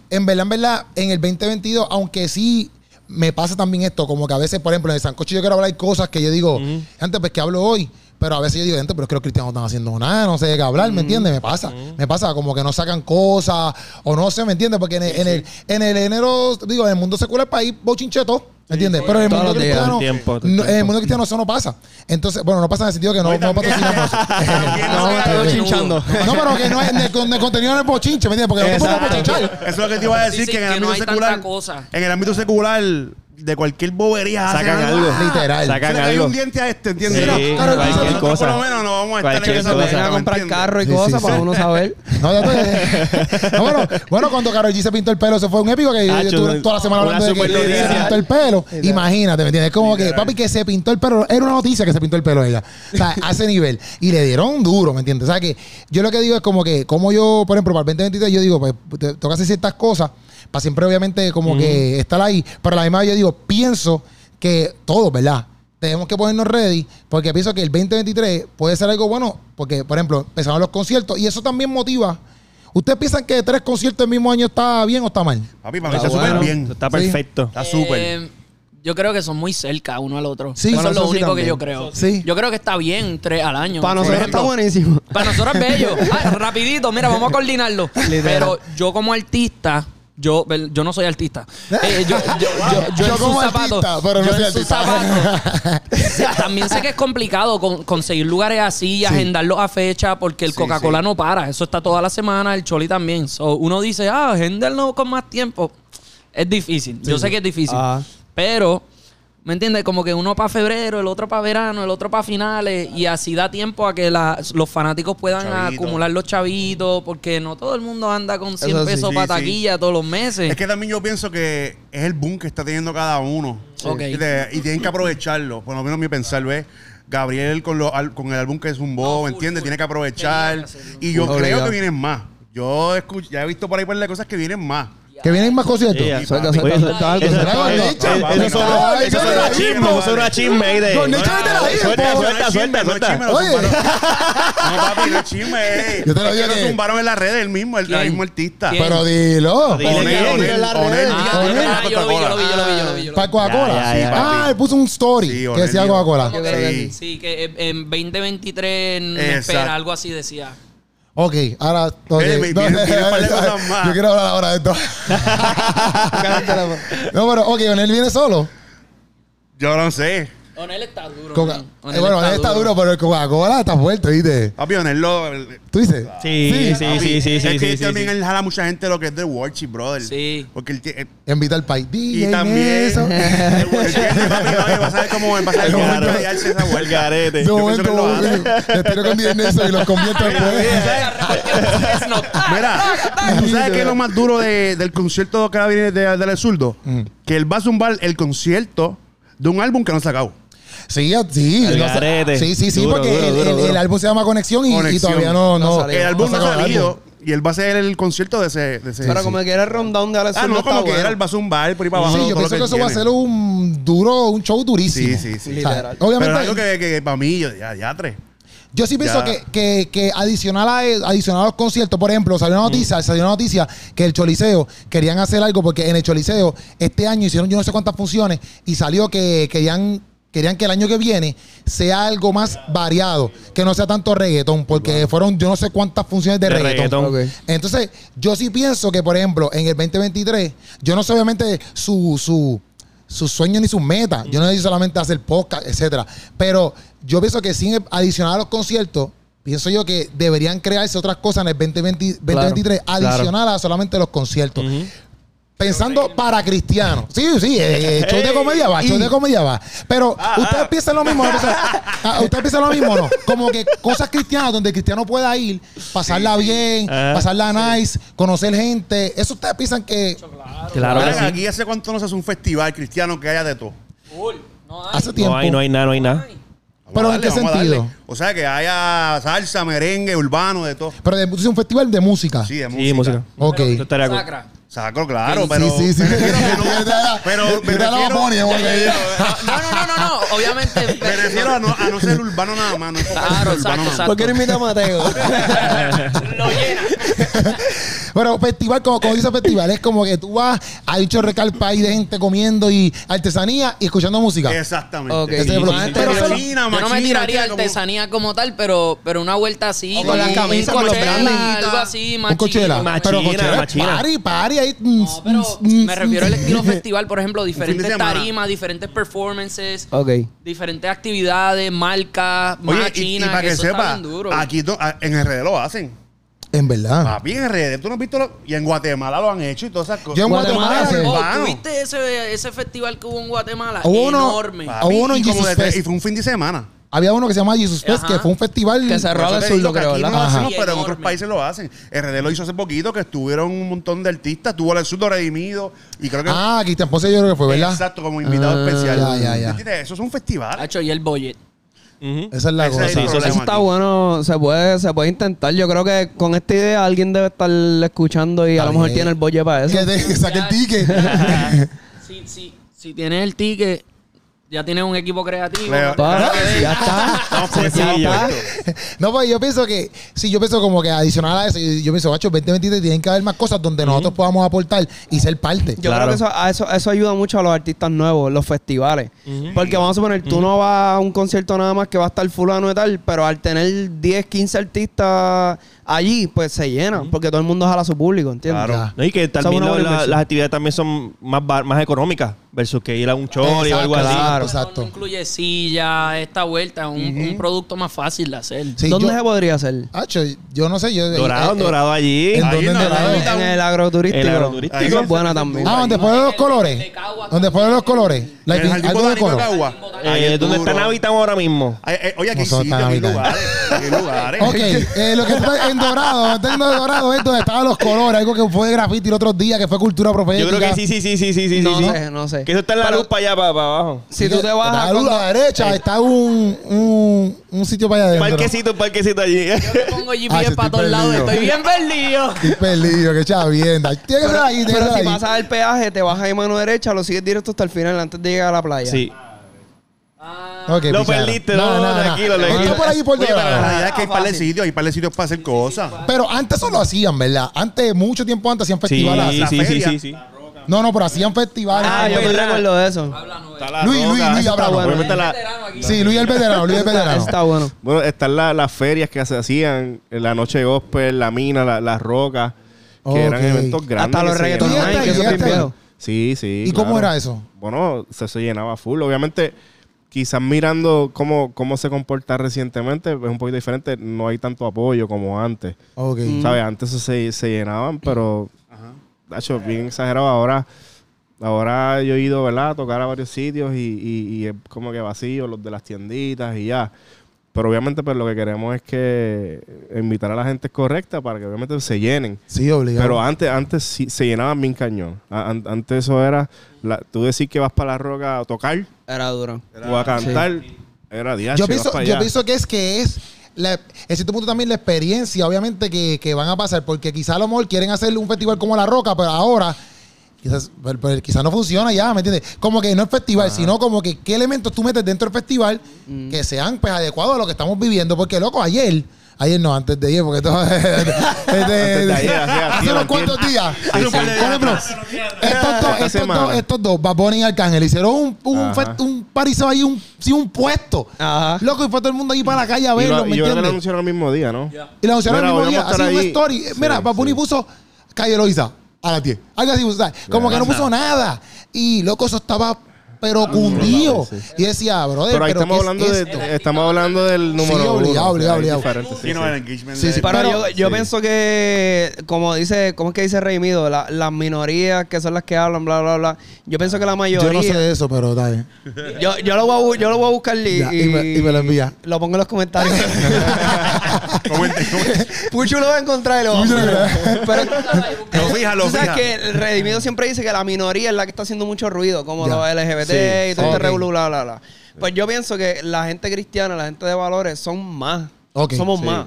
En verdad, en verdad, en el 2022, aunque sí me pasa también esto, como que a veces, por ejemplo, en el Sancocho yo quiero hablar cosas que yo digo, antes pues que hablo hoy, pero a veces yo digo, gente, pero es que los cristianos no están haciendo nada, no sé de qué hablar, ¿me entiendes? Me pasa, me pasa como que no sacan cosas, o no sé, ¿me entiendes? Porque en el, en el, en el enero, digo, en el mundo secular, país bochincheto, ¿me entiendes? Pero en el mundo cristiano, tiempo, no- en el mundo cristiano eso no pasa. Entonces, bueno, no pasa en el sentido que no, Hoy no patrocinamos. No, chinchando. No, pero que no es, el, el contenido no es bochinche, ¿me entiendes? Porque no podemos bochinchar. Eso es lo que te iba a decir, que en el ámbito secular, en el ámbito secular, de cualquier bobería Sacan hacen algo. Literal. Se Sacan le cae algo. un diente a este, ¿entiendes? Sí, claro, cualquier nosotros por cosa. lo menos no vamos a estar en Cualquier esa cosa. A ¿me comprar carro y Sí, cosas sí, para sí. uno saber. No, ya estoy- no, bueno, bueno, cuando Karol G se pintó el pelo, eso fue un épico que yo Hacho, estuve toda la semana hablando de que se pintó el pelo. Imagínate, ¿me entiendes? Es como que, Literal. papi, que se pintó el pelo. Era una noticia que se pintó el pelo ella. O sea, a ese nivel. Y le dieron duro, ¿me entiendes? O sea, que yo lo que digo es como que, como yo, por ejemplo, para el 2023, yo digo, pues, te- que hacer ciertas cosas para siempre, obviamente, como que estar ahí. Pero a la misma vez yo digo, pienso que todos, ¿verdad? Tenemos que ponernos ready porque pienso que el 2023 puede ser algo bueno porque, por ejemplo, empezaron los conciertos y eso también motiva. ¿Ustedes piensan que tres conciertos el mismo año está bien o está mal? Papi, para mí Está súper bueno. bien. Está Sí. perfecto. Está súper. Eh, yo creo que son muy cerca uno al otro. Sí. Eso es lo eso sí único que yo creo. Sí. Yo creo que está bien tres al año. Para nosotros ejemplo, está buenísimo. Para nosotros es bello. Ah, rapidito, mira, vamos a coordinarlo. Pero yo como artista, Yo, yo no soy artista. Eh, yo, yo, yo, yo Yo en sus como zapatos. artista, pero no yo soy en sus zapatos. Sí, También sé que es complicado con- conseguir lugares así y agendarlos a fecha porque el Sí, Coca-Cola sí. no para. Eso está toda la semana, el Choli también. So, uno dice, ah, agendarlo con más tiempo. Es difícil. Yo sé que es difícil. Ajá. Pero, ¿me entiendes? Como que uno para febrero, el otro para verano, el otro para finales. Y así da tiempo a que la- los fanáticos puedan acumular los chavitos. Porque no todo el mundo anda con 100 Eso sí. pesos Sí, para sí. taquilla todos los meses. Es que también yo pienso que es el boom que está teniendo cada uno. Y, y tienen que aprovecharlo. Por lo menos mi pensar, ¿ves? Gabriel con, lo- al- con el álbum que es un No, bobo, full, ¿entiendes? full. Tiene que aprovechar. Que. Y yo creo que vienen más. Yo escuch- ya he visto por ahí par de cosas que vienen más. Que vienen más algo. eso- no, chisme, no, eso son una chisme ahí de- Suelta, suelta, suelta, suelta. Oye. No, papi, no es chisme. eh. Yo te lo Es digo lo zumbaron en las redes el mismo, el, mismo artista. Pero dilo. Ah, que era yo lo vi, yo lo vi, yo lo vi, yo lo vi. yo lo Para. Coca-Cola. Ah, él puso un story que decía. Coca-Cola. Sí. Que en 2023 me Exacto. espera, algo así decía. Ok, ahora. ok. Viene, viene, viene un par de cosas más. Yo quiero hablar ahora de esto. no, pero, ok, Onel viene solo. Yo no sé. Onel está duro. Coca- man. eh, bueno, Onel está duro, pero el Coca-Cola está fuerte, ¿viste? Papi, Onel lo... ¿Tú dices? Sí, sí, Papi, sí, sí, Es sí, que sí, sí, también sí. él jala mucha gente lo que es de Worship, brother. Sí. Porque él tiene... Invita al país. Y también... Eso. ¿Entiendes, papi? No, y vas a ver cómo va a El cómo momento- hallarse esa El vuelta. garete. De Yo pienso que lo hace. le tiro con DJ Nelson y los convierto después. Mira, ¿tú sabes qué es lo más duro de- del concierto que viene de, del Zurdo? Mm. Que él va a zumbar el concierto de un álbum que no ha sacado. Sí, sí. El no sé- garete. sí, sí, sí, Duro, porque duro, el, duro, el- duro. el álbum se llama Conexión y, todavía no, No no, salió. El álbum no ha salido y él va a hacer el concierto de ese. De ese Pero como que era el rundown de Alex ah, no, como que bueno. era el va a zumbar por ahí para abajo. Sí, yo pienso que eso va a ser un duro, un show durísimo. Sí, sí, sí. O sea, Literal. obviamente, Pero es algo que, que para mí, yo, ya, ya tres. yo sí pienso que, que, que adicional, a, adicional a los conciertos, por ejemplo, salió una noticia, salió una noticia que el Choliseo querían hacer algo porque en el Choliseo este año hicieron yo no sé cuántas funciones y salió que querían querían que el año que viene sea algo más variado, que no sea tanto reggaetón, porque fueron yo no sé cuántas funciones de, De reggaetón. Entonces, yo sí pienso que, por ejemplo, en el 2023, yo no sé obviamente su, su, sus sueños ni sus metas. Yo no sé si solamente hacer podcast, etcétera. Pero yo pienso que sin adicional a los conciertos, pienso yo que deberían crearse otras cosas en el 2020 2023, Claro, adicional a solamente los conciertos. Pensando para cristianos. Sí, sí, eh, eh, show de comedia va, show de comedia va. Pero ustedes piensan lo mismo, ¿no? O sea, ah, ustedes piensan lo mismo, ¿no? Como que cosas cristianas donde el cristiano pueda ir, pasarla bien, Ajá. pasarla nice, conocer gente. Eso ustedes piensan que Claro que Ahora, sí. Aquí hace cuánto no se hace un festival cristiano que haya de todo. Full. No hay. hace tiempo. No hay, no hay nada, no hay nada. Vamos Pero a ¿en qué vamos a sentido? darle. O sea, que haya salsa, merengue, urbano, de todo. Pero de, es un festival de música. Sí, de música. Sí, música. Ok. Eso estaría cool. Sacra. Saco, claro, Sí, pero. sí, sí. no- Pero porque- No, no, no, no. Obviamente. me refiero a, no, a no ser urbano nada más. No Claro, exacto, nada más. exacto. ¿Por qué no invita a Mateo? Lo llena. Pero festival, como, como dice festival, es como que tú vas, hay un chorrecal país de gente comiendo y artesanía y escuchando música. Exactamente. Sí, sí, Pero sí. solo- Machina, Yo no me tiraría artesanía como tal, pero, pero una vuelta así. O con las camisas, con los branding. Algo así, un chiquito. Machina, pero machina. party, party. Ahí, mm, No, pero mm, me refiero al estilo festival, por ejemplo, diferentes tarimas, diferentes performances, diferentes actividades, marcas, Oye, y, y máquinas, para que, eso está sepa, bien duro. aquí a- en RD lo hacen. En verdad. Papi, en RD, tú no has visto lo- y en Guatemala lo han hecho y todas esas cosas. Yo en Guatemala, Guatemala. Oh. ¿Tuviste ese, ese festival que hubo en Guatemala? Hubo uno- Enorme. Ah, Hubo uno en y, como Jesus de- Fest. y fue un fin de semana. había uno que se llama Jesus Fest, Ajá. que fue un festival. Que cerró digo surdo, que creo, no ¿verdad? lo hacemos, pero en otros países lo hacen. RD lo hizo hace poquito, que estuvieron un montón de artistas. Tuvo el surdo redimido y creo que... Ah, Cristian Ponce yo creo que fue, ¿verdad? Exacto, como invitado Ah, especial. ya, ya, ya. ¿Entiendes? Eso es un festival. Hacho, y el Esa es la Ese cosa. es el Sí, eso está aquí. bueno, se puede, se puede intentar. Yo creo que con esta idea alguien debe estar escuchando y a lo mejor tiene el bolle para eso. Que, te- que saque el ticket. si, si, si tienes el ticket, Ya tienes un equipo creativo. Leo. no te Pa, queda que ver. ya está. Ya. No, pues yo pienso que, sí, yo pienso como que adicional a eso, yo, pienso, macho, 2023 tienen que haber más cosas donde nosotros podamos aportar y ser parte. Yo Claro. creo que eso, a eso, eso ayuda mucho a los artistas nuevos, los festivales. Porque vamos a suponer, tú no vas a un concierto nada más que va a estar fulano y tal, pero al tener 10, 15 artistas allí, pues se llenan, porque todo el mundo jala a su público, ¿entiendes? Claro. No, y que también la- las actividades también son más, bar- más económicas versus que ir a un show o algo así. claro. Exacto. No incluye silla, esta vuelta, un, un producto más fácil de hacer. Sí, ¿Dónde yo- se podría hacer? Hacho, yo no sé, yo... Dorado, eh, eh, dorado allí. ¿En dónde no, en Dorado? En el agroturístico. El agroturístico. Eso es buena también. Ah, donde fueron los colores. Donde fueron los colores. La- el jardín botánico de color. Cagua. Eh, es ¿Dónde duro. están habitando ahora mismo? Ay, eh, Oye, aquí hay estamos lugares. Hay lugares. Ok, eh, lo que está en Dorado, está en Dorado es donde estaban los colores, algo que fue de graffiti el otro día, que fue cultura profética. Yo creo que sí, sí, sí, sí, sí, sí. No sí. sé, no sé. Que eso está en la Pero luz para allá, para, para abajo. Si tú te vas a la derecha, está un, un, un sitio para allá adentro. parquecito, un parquecito allí. Yo le pongo Ah, GPS sí, para estoy todos lados, perdido. estoy bien perdido. Estoy perdido, qué chavienda. Tiene que ser ahí, tiene que Pero ser si ahí. pasas el peaje, te bajas ahí mano derecha, lo sigues directo hasta el final antes de llegar a la playa. Sí. Ok, Lo pichara. perdiste, no, tranquilo, No, tranquilo. está por ahí por Oye, pero la Dorado. realidad es que hay Ah, par de fácil. sitios, hay par de sitios para hacer cosas. Pero antes eso lo hacían, ¿verdad? Antes, mucho tiempo antes, hacían Sí, festivales. así. sí, sí, sí, sí. No, no, pero hacían festivales. Ah, yo me recuerdo de eso. Luis, Luis. Luis, háblanos. bueno. Sí, Luis el veterano, Luis el veterano. está bueno. Bueno, están la- las ferias que se hacían, la noche gospel, la mina, la- las rocas, que eran eventos grandes. Hasta los que se reggaeton llenaban. Llegaste night, que eso es llegaste bien ahí. viejo. Sí, sí. ¿Y cómo era eso? Bueno, se, se llenaba full. Obviamente, quizás mirando cómo, cómo se comporta recientemente, es un poquito diferente. No hay tanto apoyo como antes. Ok. ¿Sabes? Antes se, se llenaban, pero... Dacho, bien exagerado. Ahora, ahora yo he ido, ¿verdad? A tocar a varios sitios y, y- y es como que vacío, los de las tienditas y ya. Pero obviamente pues lo que queremos es que invitar a la gente correcta para que obviamente se llenen. Sí, obligado. Pero antes, antes sí, se llenaban bien cañón. An- antes eso era, la- tú decir que vas para la roca a tocar Era duro. o a cantar, era diacho, yo pienso que es que es la, en cierto punto también la experiencia, obviamente, que, que van a pasar, porque quizá a lo mejor quieren hacer un festival como La Roca, pero ahora quizás, pero- pero quizás no funciona ya, ¿me entiendes? Como que no es festival, sino como que qué elementos tú metes dentro del festival Mm. que sean pues adecuados a lo que estamos viviendo, porque loco, ayer, ayer no, antes de ayer, porque todo este, hace unos cuantos días. Por ejemplo, estos dos, Bad Bunny y Arcángel, hicieron un, un, un pariseo ahí, un, sí, un puesto. Ajá. Loco, y fue todo el mundo ahí para la calle a verlo, lo- ¿me y yo creo que lo anunciaron el mismo día, ¿no? Y lo anunciaron el mismo día, así estar un ahí. story. Mira, Bad Bunny puso Calle Loiza a las 10. Algo así. Como que no puso nada. Y loco, eso estaba pero cundido. sí, sí. Y decía, brother, Pero ahí ¿pero estamos qué es hablando, de, esto? estamos hablando del número obligado, uno, obligado, obligado. sí, Sí, no, sí. el engagement Sí, sí, Pero, Pero- yo, yo sí. pienso que, como dice, ¿cómo es que dice Reimido? La- las minorías que son las que hablan, bla, bla, bla. Yo pienso que la mayoría. Yo no sé de eso, pero está bien. Yo, yo lo voy a, yo lo voy a buscar y, Ya, y me- y me lo envía. Lo pongo en los comentarios. Comente, comente. Pucho lo va a encontrar y lo va a. Pero, Lo fija, lo tú sabes fija. que el Redimido siempre dice que la minoría es la que está haciendo mucho ruido, como Ya. los LGBT Sí. y todo este Ok. revolú, bla, bla, bla. Pues yo pienso que la gente cristiana, la gente de valores, son más. Ok. Somos Sí. más.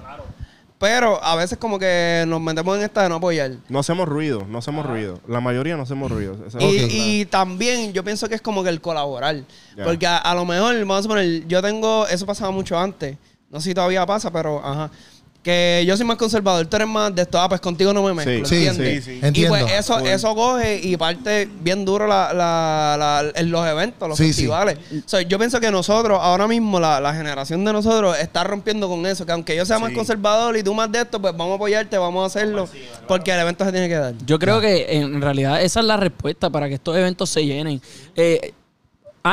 Pero a veces como que nos metemos en esta de no apoyar. No hacemos ruido, no hacemos ruido. La mayoría no hacemos ruido. Esa Y, también yo pienso que es como que el colaborar. Porque a, a lo mejor, vamos a poner, yo tengo, eso pasaba mucho antes. No sé si todavía pasa, pero ajá. Que yo soy más conservador, tú eres más de esto, ah, pues contigo no me mezclo, Sí, sí, ¿entiendes? sí, sí. Y Entiendo. pues eso, Cool. eso coge y parte bien duro la, la- la- los eventos, los Sí, sí. festivales. O sea, yo pienso que nosotros, ahora mismo, la, la generación de nosotros está rompiendo con eso. Que aunque yo sea más Sí. conservador y tú más de esto, pues vamos a apoyarte, vamos a hacerlo. Porque el evento se tiene que dar. Yo creo que en realidad esa es la respuesta para que estos eventos se llenen. Eh,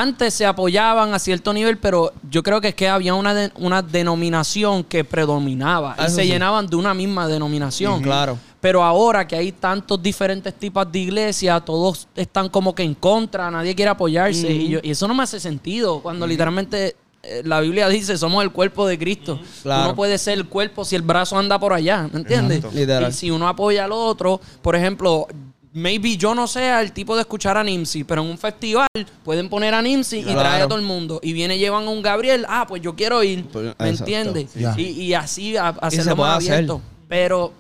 antes se apoyaban a cierto nivel, pero yo creo que es que había una, de- una denominación que predominaba y se sí. llenaban de una misma denominación. Claro. Pero ahora que hay tantos diferentes tipos de iglesias, todos están como que en contra, nadie quiere apoyarse. y, yo- y eso no me hace sentido cuando literalmente eh, la Biblia dice somos el cuerpo de Cristo. Claro. Tú no puedes ser el cuerpo si el brazo anda por allá, ¿me entiendes? Y si uno apoya al otro, por ejemplo, maybe yo no sea el tipo de escuchar a Nimsi, pero en un festival pueden poner a Nimsi y traer a todo el mundo. Y viene, llevan a un Gabriel, ah, pues yo quiero ir, Pues, ¿me exacto. entiendes? Y, y así a- hacerlo hacer. abierto. Pero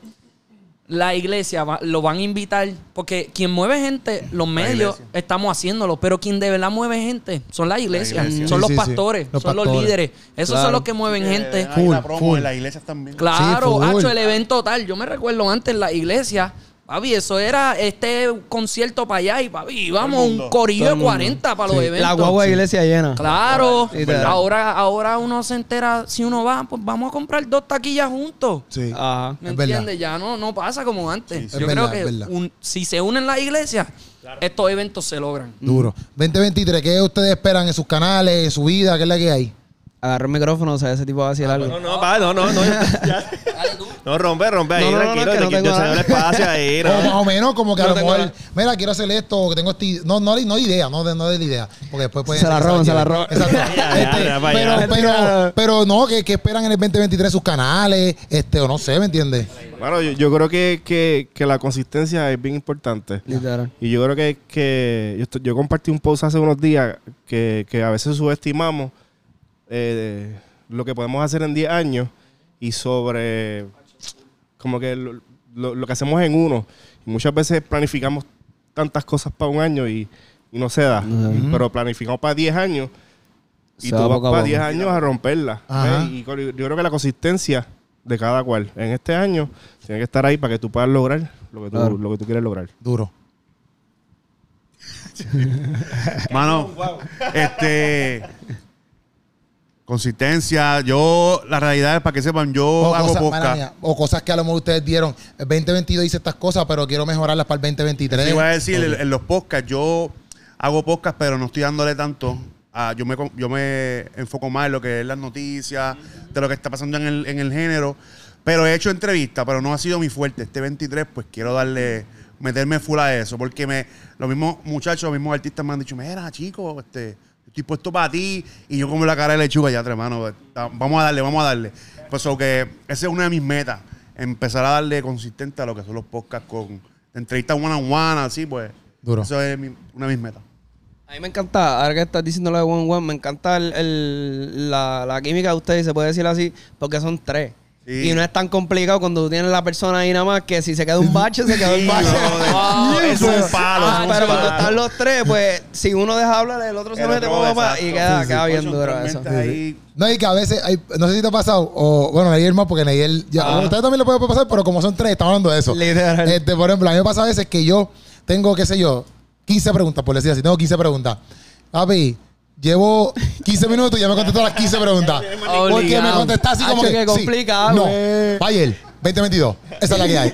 la iglesia va- lo van a invitar, porque quien mueve gente, los medios, estamos haciéndolo, pero quien de verdad mueve gente son las iglesias, iglesia. son Sí, los sí, pastores, Los son los líderes. Esos Claro. son los que mueven gente. Full, promo full. en las iglesias también. Claro, Sí, hacho, el evento tal. Yo me recuerdo antes en la iglesia, papi, eso era este concierto para allá y papi, íbamos un corillo de mundo. 40 para los Sí. eventos. La guagua de iglesia llena. Claro, ahora, ahora uno se entera, si uno va, pues vamos a comprar dos taquillas juntos. Sí. Ajá. ¿Me entiendes? Ya no, no pasa como antes. Sí, sí. Yo Es creo verdad, es que un- si se unen las iglesias, estos eventos se logran. Duro. 2023, ¿qué ustedes esperan en sus canales, en su vida? ¿Qué es la que hay? Agarra el micrófono, o sea, ese tipo va a decir algo. No, no, pa, no, no, no. ya. No, rompe, rompe ahí, No, no, tranquilo. no, que te quiero- espacio ahí. O más o menos como que a No lo tengo mejor, mira, quiero hacer esto, o que tengo esti- no, no, no de idea, no de, no de la idea, porque después pueden Se la roban, se la roban. Exacto. Este, pero, pero, pero no, que, que esperan en el 2023 sus canales, este, o no sé, ¿me entiendes? Bueno, yo, yo creo que, que, que la consistencia es bien importante. Literal. Y yo creo que, que yo, estoy- yo compartí un post hace unos días que, que a veces subestimamos eh, lo que podemos hacer en 10 años y sobre como que lo, lo- lo que hacemos en uno. Y muchas veces planificamos tantas cosas para un año y, y no se da. Pero planificamos para 10 años y Se tú va vas para poco. 10 años a romperla. Y yo creo que la consistencia de cada cual en este año tiene que estar ahí para que tú puedas lograr lo que tú, Claro. lo que tú quieres lograr. Duro. Mano, este. Consistencia. Yo, la realidad es para que sepan, yo O hago cosas, mía, o cosas que a lo mejor ustedes dieron. El 2022 hice estas cosas, pero quiero mejorarlas para el 2023. Sí, voy a decir, en, en los podcasts, yo hago podcast, pero no estoy dándole tanto. a- yo, me, yo me enfoco más en lo que es las noticias, de lo que está pasando en el, en el género. Pero he hecho entrevistas, pero no ha sido mi fuerte. Este 23, pues quiero darle, meterme full a eso. Porque me, los mismos muchachos, los mismos artistas me han dicho, mira, chico, este, estoy puesto para ti. Y yo como la cara de lechuga, ya, hermano, vamos a darle, vamos a darle. Pues que esa es una de mis metas. Empezar a darle consistente a lo que son los podcasts con entrevistas one on one, así pues. Duro. Eso es mi- una de mis metas. A mí me encanta, ahora que estás diciendo lo de One One, me encanta el, el- la, la química de ustedes, se puede decir así, porque son tres. Sí. Y no es tan complicado cuando tú tienes la persona ahí nada más que si se queda un bache, se quedó el bache. Wow, es un palo, Ah, es un pero cuando están los tres, pues si uno deja hablar, el otro se El mete otro, pa, pa, pa, exacto. y queda, Sí, sí. queda bien duro eso. ahí. No, y que a veces, hay, no sé si te ha pasado, o bueno, Nayel más, porque Nayel, ya, Ah. ustedes también le puede pasar, pero como son tres, estamos hablando de eso. Literal. Este, por ejemplo, a mí me pasa a veces que yo tengo, qué sé yo, 15 preguntas, por decir así, tengo 15 preguntas. Papi, llevo 15 minutos y ya me contestó las 15 preguntas. Porque me contestaste así como Hacho, que. qué sí, complicado, No, güey. Bayer, 2022. Esa es la que hay.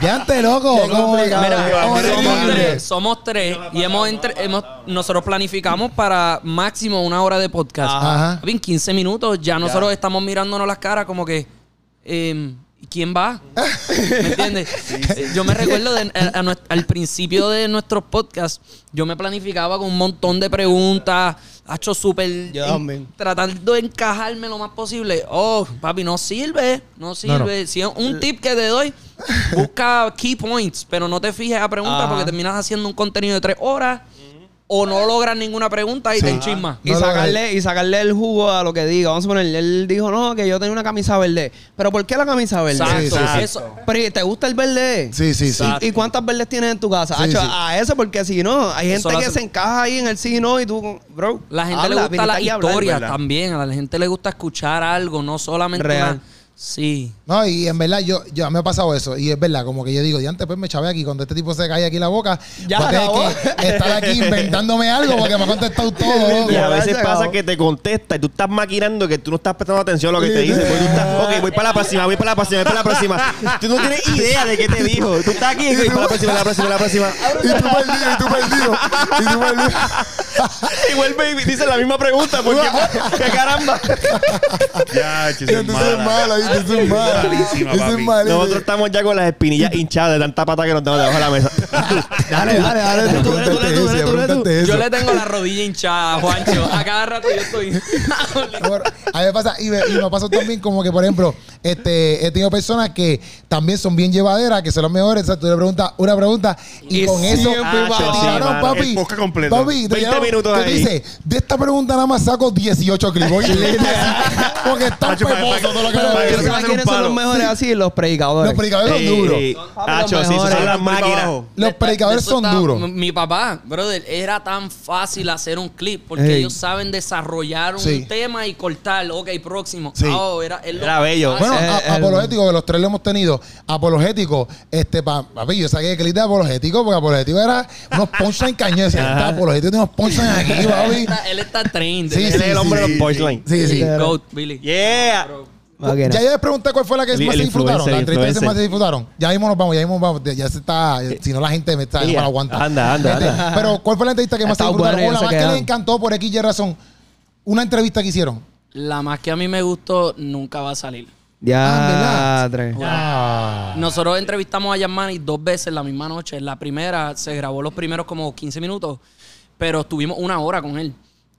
ya antes, loco. Qué complicado. Mira, somos tres, somos tres y hemos, entre- hemos nosotros planificamos para máximo una hora de podcast. Ajá. En 15 minutos ya nosotros estamos mirándonos las caras como que em, ¿quién va? ¿Me entiendes? Eh, Yo me recuerdo de- a- a nues- al principio de nuestros podcasts, yo me planificaba con un montón de preguntas, ha hecho súper tratando de encajarme lo más posible. Oh, papi, no sirve, no sirve. Si es un tip que te doy, busca key points, pero no te fijes a preguntas porque terminas haciendo un contenido de tres horas o no logras ninguna pregunta y te enchismas. Y No lo sacarle, y sacarle el jugo a lo que diga. Vamos a poner, él dijo, no, que yo tenía una camisa verde. ¿Pero por qué la camisa verde? Exacto. Sí, sí, sí. Eso. Pero ¿y ¿te gusta el verde? Sí, sí, sí. ¿Y, y cuántas verdes tienes en tu casa? Sí, Hacho, sí. A eso, porque si no, hay Eso gente lo que hace- se encaja ahí en el sí y no, y tú, bro. La gente habla, le gusta viniste la aquí a hablar, historia ¿verdad? también. A la gente le gusta escuchar algo, no solamente Real. una- Sí. No, y en verdad, yo, yo me ha pasado eso. Y es verdad, como que yo digo, y antes pues me chavé aquí, cuando este tipo se cae aquí la boca, Ya que estar aquí inventándome algo porque me ha contestado todo. loco. Y a veces pasa que te contesta y tú estás maquinando que tú no estás prestando atención a lo que te dice. Pues tú estás, ok, voy para la próxima, voy para la próxima, voy para la próxima. Tú no tienes idea de qué te dijo. Tú estás aquí y voy para la próxima, la próxima, la próxima. Y tú perdido, y tú perdido. Y tú perdido. Y vuelve y dice la misma pregunta. Porque, ¿Qué caramba? Ya, eso es entonces es mala. Eso es. Malísima, Eso es malísima. Nosotros estamos ya con las espinillas hinchadas de tanta pata que nos damos debajo de la mesa. Dale, dale, dale. Tú tú, tú, tú. Yo le tengo la rodilla hinchada, Juancho. A cada rato yo estoy. Bueno, a mí me pasa, y me, y me pasa también como que, por ejemplo, este, he tenido personas que también son bien llevaderas, que son las mejores. O sea, tú le preguntas una pregunta y, Y con eso te tiraron, papi. Completo. Papi, te 20 tiraron- minutos ahí. dice, de esta pregunta nada más saco 18 clips. Porque está peposo todo lo que para- me para- dice. ¿Tú para- sabes hacer quiénes un son los mejores así? Los predicadores. Los predicadores son duros. los Hacho, sí, son las máquinas. predicadores son duros. Mi papá, brother, era tan fácil hacer un clip porque ellos saben desarrollar un tema y cortar. Ok, próximo. Sí. Oh, era, Era bello. Bueno, Eh, el- apologético, que los tres lo hemos tenido. Apologético, este, pa, papi, yo saqué el clip de apologético, porque apologético era unos punchlines cañones. Apologético tiene unos punchlines aquí, papi. él está trained. Sí, Él sí, es el hombre de los punchlines. Sí, sí. Goat, Billy. Yeah. Máquina. Ya yo les pregunté cuál fue la que El- más el se disfrutaron. La entrevista que más se disfrutaron. Ya mismo nos vamos, ya mismo vamos. Ya se está. Si no, la gente me está, no me Yeah. aguanta. Anda, anda, anda. Pero, ¿cuál fue la entrevista que más se disfrutaron? buena y O la más que les encantó por X y razón. Una entrevista que hicieron. La más que a mí me gustó nunca va a salir. Ah, Ya, tres. Ah. Nosotros entrevistamos a Yasmani dos veces la misma noche. La primera se grabó los primeros como 15 minutos, pero estuvimos una hora con él.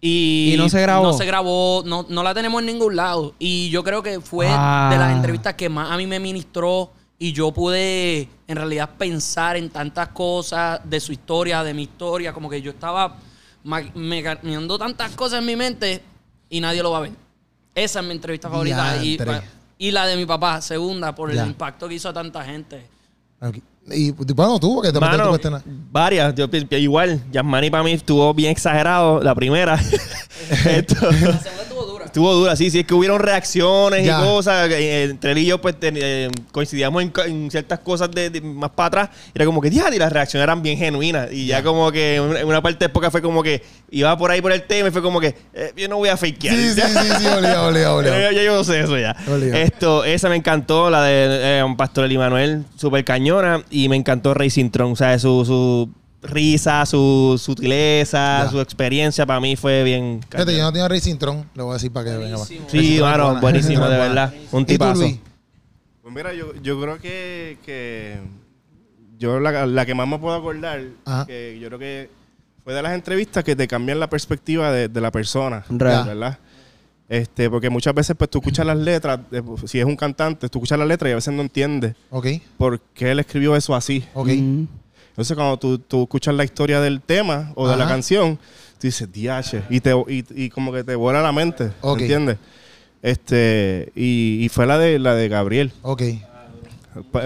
Y, ¿Y no se grabó? No se grabó, no, no la tenemos en ningún lado. Y yo creo que fue Ah. de las entrevistas que más a mí me ministró y yo pude en realidad pensar en tantas cosas de su historia, de mi historia, como que yo estaba ma- mecaneando tantas cosas en mi mente y nadie lo va a ver. Esa es mi entrevista favorita. Y, la de mi papá, segunda, por el impacto que hizo a tanta gente. Y bueno, tú, porque te Mano, te cuestionas. varias. Yo, igual, Yasmani para mí estuvo bien exagerado. La primera. Esto- La segunda estuvo dura. Sí, sí, es que hubieron reacciones Ya. y cosas. eh, entre él y yo, pues, eh, coincidíamos en, ciertas cosas de, de más para atrás. Era como que, ya, y las reacciones eran bien genuinas. Y ya, como que en una- parte de época fue como que iba por ahí por el tema y fue como que, eh, yo no voy a fakear. Sí, sí, sí, sí, Ya, obligado. ya yo no sé eso ya. Obligado. Esto, esa me encantó, la de eh, Pastor Eli Manuel, super cañona. Y me encantó Racing Tron, o sea, su, su risa, su sutileza, Ya. su experiencia, para mí fue bien Fíjate, yo no tengo Racing Tron, le voy a decir para que venga. Sí, mano, buenísimo, de verdad. Un ¿Y tú, tipazo. Pues mira, yo, yo creo que, que yo la, la que más me puedo acordar, Ajá. que yo creo que fue de las entrevistas que te cambian la perspectiva de, de la persona, Real. ¿verdad? Este, porque muchas veces pues tú escuchas las letras, de- si es un cantante, tú escuchas las letras y a veces no entiendes Ok, por qué él escribió eso así. ok. Mm. Entonces cuando tú, tú escuchas la historia del tema o de la canción, tú dices, diache, y, te, y, y como que te vuela la mente, Ok. ¿entiendes? Este, y, y fue la de, la de Gabriel. Ok.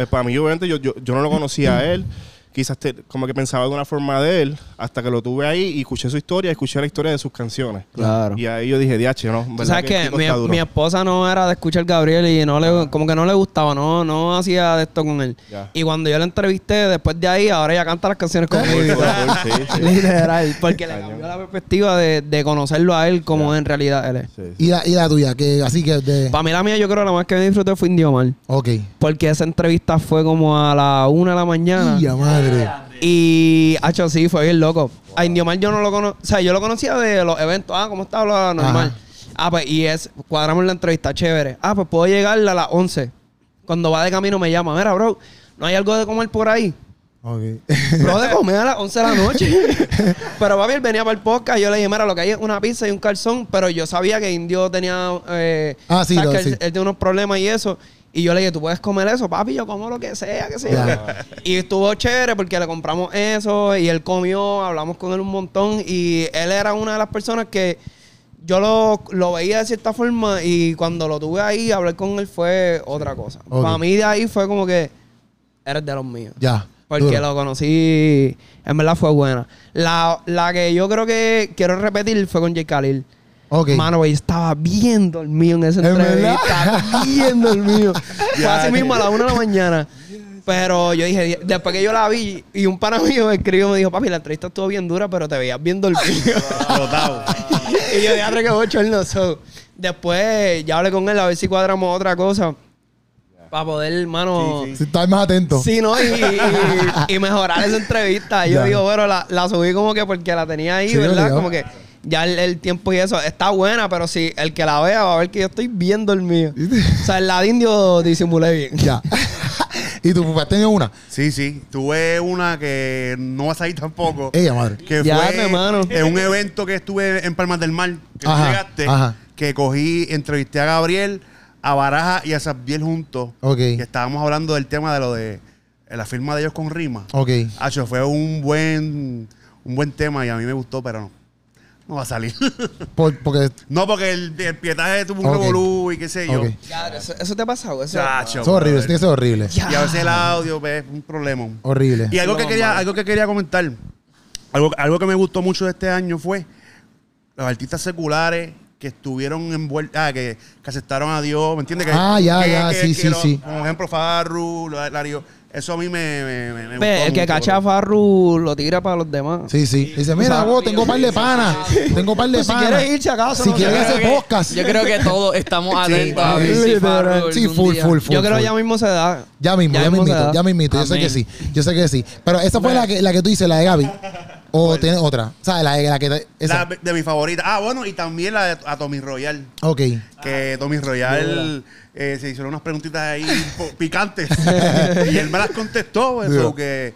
Para mí, obviamente, yo, yo, yo no lo conocía a él. Quizás te- como que pensaba de una forma de él, hasta que lo tuve ahí y escuché su historia, escuché la historia de sus canciones. Claro. Y ahí yo dije, diache, ¿no? Tú ¿Verdad sabes que que mi, mi esposa no era de escuchar Gabriel y no le, como que no le gustaba, no, no hacía de esto con él. Ya. Y cuando yo la entrevisté, después de ahí, ahora ella canta las canciones conmigo. y sí, sí. Literal, porque le cambió la perspectiva de, de conocerlo a él como en realidad él es. Sí, sí. ¿Y la, y la tuya? que Así que de... Para mí la mía, yo creo que la más que me disfruté fue Indiomar. Ok. Porque esa entrevista fue como a la una de la mañana. ¡Ya madre! Y, hacho, sí, fue bien loco. A Indiomar yo no lo conocía. O sea, yo lo conocía de los eventos. Ah, ¿cómo está? Lo normal. Ah, pues, y es, cuadramos la entrevista, chévere. Ah, pues puedo llegar a las 11. Cuando va de camino me llama. Mira, bro, ¿no hay algo de comer por ahí? Ok. Bro, de comer a las 11 de la noche. pero papi, él venía para el podcast. Yo le dije, mira, lo que hay es una pizza y un calzón. Pero yo sabía que Indio tenía. Eh, Ah, sí, que sí. él, él tiene unos problemas y eso. Y yo le dije, tú puedes comer eso, papi. Yo como lo que sea, que sea. Y estuvo chévere porque le compramos eso. Y él comió, hablamos con él un montón. Y él era una de las personas que. Yo lo, lo veía de cierta forma y cuando lo tuve ahí, hablar con él fue otra cosa. Para mí de ahí fue como que eres de los míos. Ya. Porque Duro. lo conocí, en verdad fue buena. La, la que yo creo que quiero repetir fue con J. Khalil. Ok. Mano, güey, estaba bien dormido en esa ¿Es verdad? entrevista. Bien dormido. fue así mismo a la una de la mañana. Pero yo dije, después que yo la vi, y un pana mío me escribió, me dijo, papi, la entrevista estuvo bien dura, pero te veías bien dormido. y yo dije, que bochorno. So, después ya hablé con él a ver si cuadramos otra cosa. Para poder, hermano. Si estás más atento. Sí, ¿no? Y, y- y mejorar esa entrevista. Yo Ya. digo, bueno, la, la subí como que porque la tenía ahí, Sí, ¿verdad? Como que ya el, el tiempo y eso está buena, pero si el que la vea va a ver que yo estoy bien dormido. o sea, el la de indio disimulé bien. Ya. ¿Y tú has tenido una? Sí, sí. Tuve una que no vas a ir tampoco. Ella, madre. Que Ya, fue hermano. en un evento que estuve en Palmas del Mar, que tú Ajá, llegaste, ajá. que cogí, entrevisté a Gabriel, a Baraja y a Sabdiel juntos. Ok. Que estábamos hablando del tema de lo de la firma de ellos con Rima. Ok. Hacho, fue un buen, un buen tema y a mí me gustó, pero no. No va a salir. Por- porque no, porque el, el pietaje tuvo un Ok. revolú y qué sé yo. Ok. Ya, eso, eso te ha pasado. Eso, Chacho, es horrible, eso tiene que ser horrible. Y a veces el audio pues, es un problema. Horrible. Y algo que quería, algo que quería comentar, algo, algo que me gustó mucho de este año fue los artistas seculares que estuvieron envueltos, ah, que, que aceptaron a Dios, ¿me entiendes? Que- Ah, ya, que- ya, que- sí, que sí, lo- sí. Como ejemplo, Farru, Lario, eso a mí me, me, me- me gustó el que mucho, cacha a bro. Farru lo tira para los demás. Sí, sí. Dice, mira, vos, tengo par de panas. Tengo par de Pues si panas. quieres irse acaso, Si no quieres sé. hacer podcast. Yo creo que todos estamos atentos a ver si. Farru Sí, algún full, día- full, full. Yo creo que ya mismo se da. Ya mismo, ya, Ya mismo se mismito, da. ya mismito. Yo sé Amén. que sí. Yo sé que sí. Pero esa fue la que, la que tú dices, la de Gaby. O tienes otra. ¿Sabes? La, de- la que... Esa. La de mi favorita. Ah, bueno, y también la de a Tommy Royal. Ok. Que Tommy Royal eh, se hicieron unas preguntitas ahí picantes. y él me las contestó. Eso Duro. que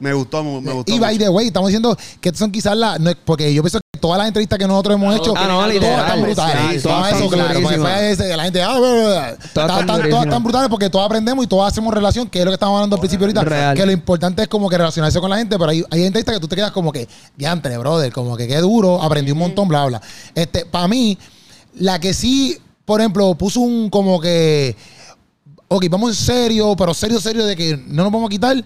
me gustó, me, me gustó. Y by mucho. the way, estamos diciendo que estas son quizás las... no es- porque yo pienso que todas las entrevistas que nosotros hemos hecho... Ah, no, todas están brutales. Sí, todas eso, claro. porque la gente... Ah. Todas están todas brutales porque todas aprendemos y todas hacemos relación, que es lo que estábamos hablando al principio ahorita. Real. Que lo importante es como que relacionarse con la gente, pero hay, hay entrevistas que tú te quedas como que, diantre, brother, como que qué duro, aprendí un montón, bla, bla. Este, para mí, la que sí, por ejemplo, puso un como que, ok, vamos en serio, pero serio, serio, de que no nos vamos a quitar,